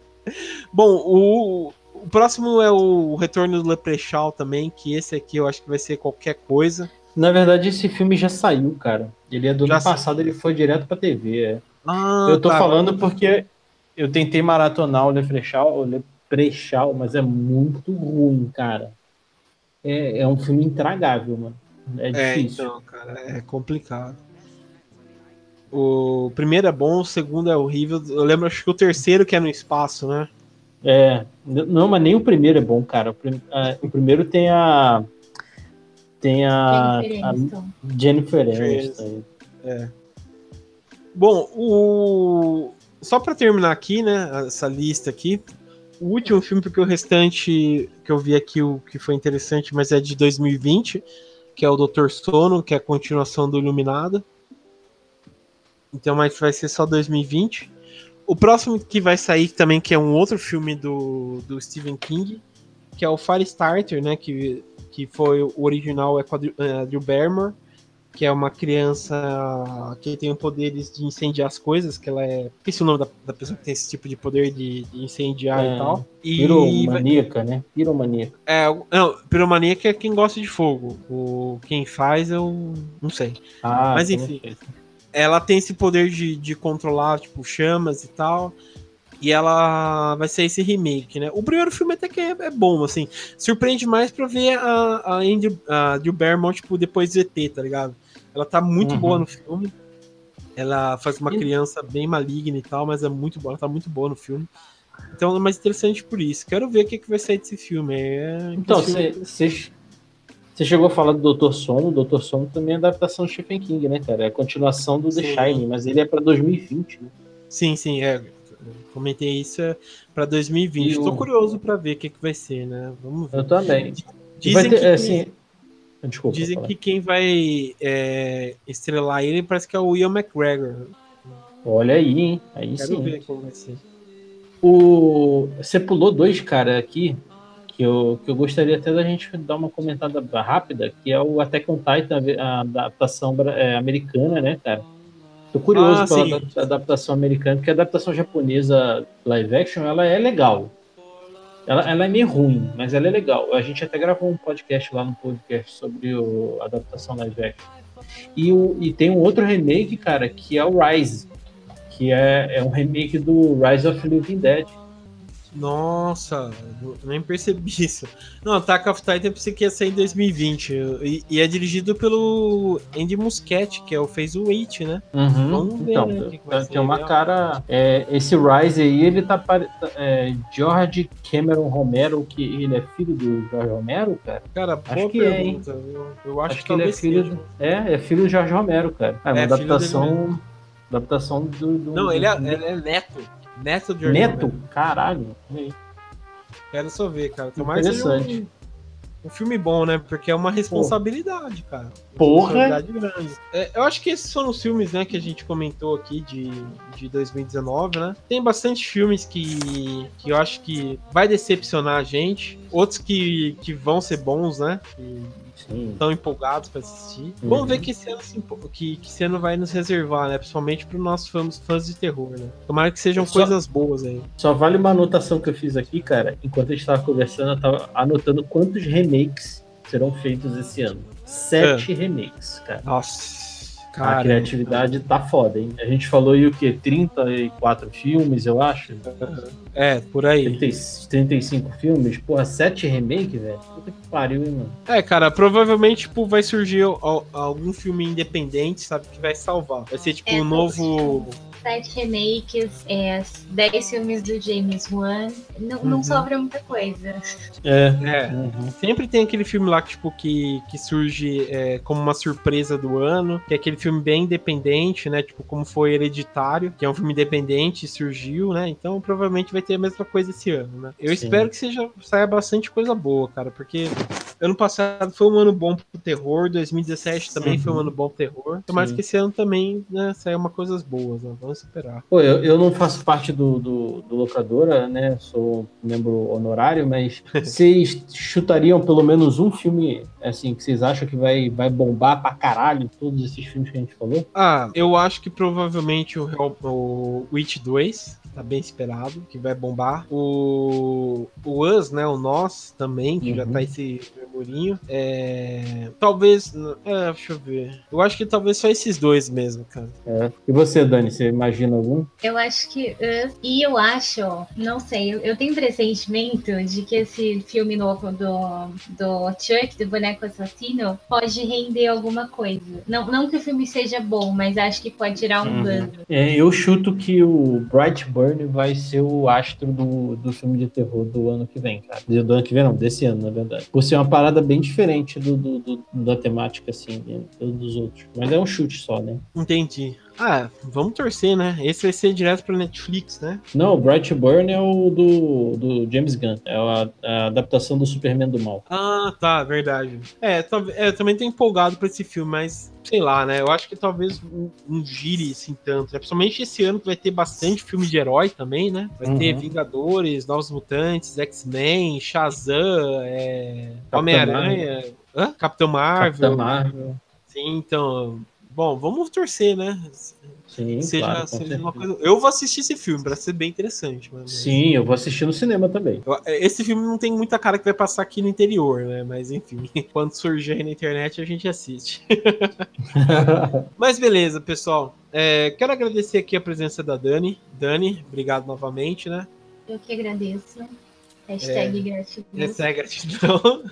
(laughs) Bom, o, o próximo é o Retorno do Leprechaun também, que esse aqui eu acho que vai ser qualquer coisa. Na verdade, esse filme já saiu, cara. Ele é do já ano passado, ele foi direto pra TV. É. Ah, eu tô tá. falando porque eu tentei maratonar o Leprechaun, o Leprechaun, mas é muito ruim, cara. É, é um filme intragável, mano. É, é difícil. então, cara, é complicado. O primeiro é bom, o segundo é horrível. Eu lembro, acho que o terceiro que é no espaço, né? É, não, mas nem o primeiro é bom, cara. O, prim, a, o primeiro tem a. Tem a. Jennifer Aniston. É. Bom, o. Só para terminar aqui, né? Essa lista aqui. o último filme, porque o restante que eu vi aqui, o que foi interessante, mas é de 2020, que é o Doutor Sono, que é a continuação do Iluminado. Então, mas vai ser só 2020. O próximo que vai sair também, que é um outro filme do, do Stephen King, que é o Firestarter, né? Que, que foi o original é com a Drew, Drew Barrymore que é uma criança que tem poderes de incendiar as coisas, que ela é. Esqueci o nome da, da pessoa que tem esse tipo de poder de, de incendiar é, e tal. E piromaníaca, né? Piromaníaca. É, não, piromaníaca é quem gosta de fogo. O, quem faz, eu não sei. Ah, Mas enfim. Ela tem esse poder de, de controlar, tipo, chamas e tal. E ela vai ser esse remake, né? O primeiro filme até que é, é bom, assim. Surpreende mais pra ver a, a Andy, a Drew Barrymore, tipo, depois do ET, tá ligado? Ela tá muito uhum. boa no filme. Ela faz uma criança bem maligna e tal, mas é muito boa, ela tá muito boa no filme. Então é mais interessante por isso. Quero ver o que, que vai sair desse filme. É então, você chegou a falar do Doutor Sono. O Doutor Sono também é adaptação do Stephen King, né, cara? É a continuação do sim. The Shining, mas ele é pra 2020, né? Sim, sim, é. Comentei isso é pra 2020. Eu... Tô curioso pra ver o que, que vai ser, né? Vamos ver. Eu também. Dizem ter, que. Assim, Desculpa, Dizem que quem vai é, estrelar ele parece que é o Ian McGregor. Olha aí, hein? Aí Quero sim. ver como vai ser. O... Você pulou dois, cara, aqui, que eu, que eu gostaria até da gente dar uma comentada rápida, que é o Attack on Titan, a adaptação é, americana, né, cara? Tô curioso ah, pela sim. adaptação americana, porque a adaptação japonesa live action, ela é legal. Ela, ela, é meio ruim, mas ela é legal. A gente até gravou um podcast lá no podcast sobre a adaptação live action. E, o, e tem um outro remake, cara, que é o Rise, que é, é um remake do Rise of Living Dead. Nossa, nem percebi (laughs) isso. Não, Attack of Titan eu pensei que ia sair em 2020. E, e, é dirigido pelo Andy Muschietti, que é o, fez o Wait, né? Uhum. Vamos ver, então, né, que que tem uma cara... É, esse Rise aí, ele tá... É, George Cameron Romero, que ele é filho do George Romero, cara? Cara, boa que pergunta. É, eu, eu acho, acho, que, ele é filho... Do, é, é filho do George Romero, cara. É uma é, adaptação... Adaptação do, do Não, ele é, ele é neto. Neto de Neto? Caralho. Quero só ver, cara. Tomara Interessante. Um, um, filme bom, né? Porque é uma responsabilidade, Porra. cara. Porra! Responsabilidade grande. É, eu acho que esses foram os filmes, né, que a gente comentou aqui de, de 2019, né? Tem bastante filmes que, que eu acho que vai decepcionar a gente. Outros que, que vão ser bons, né? Que, estão empolgados para assistir. Uhum. Vamos ver que esse, ano, que, que esse ano vai nos reservar, né? Principalmente para os nossos fãs, fãs de terror, né? Tomara que sejam só, coisas boas aí. Só vale uma anotação que eu fiz aqui, cara. Enquanto a gente estava conversando, eu estava anotando quantos remakes serão feitos esse ano. Sete é. remakes, cara. Nossa. Cara, a criatividade tá foda, hein? A gente falou aí o quê? 34 filmes, eu acho? É, por aí. 30, 35 filmes? Porra, 7 remake, velho? Puta que pariu, hein, mano? É, cara, provavelmente, tipo, vai surgir algum filme independente, sabe, que vai salvar. Vai ser, tipo, é, um novo sete remakes, é, dez filmes do James Wan, não, uhum. não sobra muita coisa. É, é. Uhum. sempre tem aquele filme lá tipo, que, que surge é, como uma surpresa do ano, que é aquele filme bem independente, né? Tipo, como foi Hereditário, que é um filme independente e surgiu, né? Então provavelmente vai ter a mesma coisa esse ano, né? Eu Sim. espero que seja saia bastante coisa boa, cara, porque ano passado foi um ano bom pro terror, 2017 também Sim. foi um ano bom pro terror. Tomara que esse ano também né, saia uma coisas boas, né? Vamos esperar. Pô, eu, eu não faço parte do, do, do locadora, né? Sou membro honorário, mas (laughs) vocês chutariam pelo menos um filme assim que vocês acham que vai, vai bombar pra caralho todos esses filmes que a gente falou? Ah, eu acho que provavelmente o, o Witch 2 tá bem esperado, que vai bombar. O, o Us, né, o Nós também, que uhum. já tá esse burburinho. É, talvez, é, deixa eu ver. Eu acho que talvez só esses dois mesmo, cara. É. E você, Dani, você imagina algum? Eu acho que Us, e eu acho, não sei, eu, eu tenho pressentimento de que esse filme novo do, do Chuck, do boneco assassino, pode render alguma coisa. Não, não que o filme seja bom, mas acho que pode tirar um uhum. É, eu chuto que o Brightburn Burn vai ser o astro do, do filme de terror do ano que vem, cara. Do ano que vem, não, desse ano, na verdade. Por ser uma parada bem diferente do, do, do da temática, assim, dos outros. Mas é um chute só, né? Entendi. Ah, vamos torcer, né? Esse vai ser direto pra Netflix, né? Não, o Bright Burn é o do, do James Gunn. É a, a adaptação do Superman do Mal. Ah, tá, verdade. É, é eu também tô empolgado pra esse filme, mas sei lá, né? Eu acho que talvez não gire assim tanto, né? Principalmente esse ano que vai ter bastante filme de herói também, né? Vai uhum. ter Vingadores, Novos Mutantes, X-Men, Shazam, é... Homem-Aranha, Capitão Marvel. Capitão Marvel. Sim, então Bom, vamos torcer, né? Sim, seja, claro, seja uma coisa... Eu vou assistir esse filme, para ser bem interessante. Mas... Sim, eu vou assistir no cinema também. Esse filme não tem muita cara que vai passar aqui no interior, né? Mas enfim, (laughs) quando surgir aí na internet a gente assiste. (laughs) mas beleza, pessoal. É, quero agradecer aqui a presença da Dani. Dani, obrigado novamente, né? Eu que agradeço. Hashtag é, gratidão. Hashtag gratidão.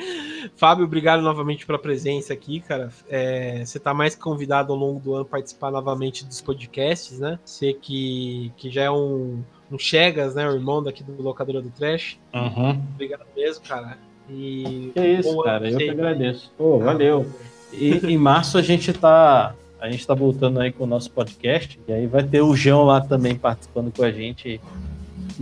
(laughs) Fábio, obrigado novamente pela presença aqui, cara. É, você está mais convidado ao longo do ano participar novamente dos podcasts, né? Você que, que já é um, um Chegas, né? O irmão daqui do Locadora do Trash. Uhum. Obrigado mesmo, cara. E que é isso, cara. Eu que agradeço. Pô, ah, valeu. E em março a gente tá. A gente tá voltando aí com o nosso podcast. E aí vai ter o João lá também participando com a gente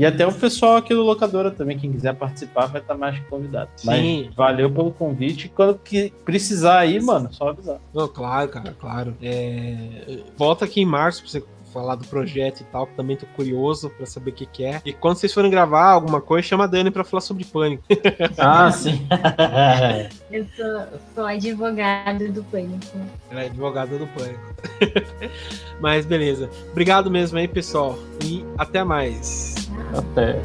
e até o pessoal aqui do Locadora também, quem quiser participar, vai estar mais que convidado. Sim. Mas valeu pelo convite. Quando que precisar aí, mano, só avisar. Não, claro, cara, claro. É... Volta aqui em março pra você falar do projeto e tal, que também tô curioso para saber o que, que, é. E quando vocês forem gravar alguma coisa, chama a Dani para falar sobre pânico. (laughs) Ah, sim. (laughs) Eu sou, sou advogada do pânico. Ela é advogada do pânico. (laughs) Mas beleza. Obrigado mesmo aí, pessoal. E até mais. Até.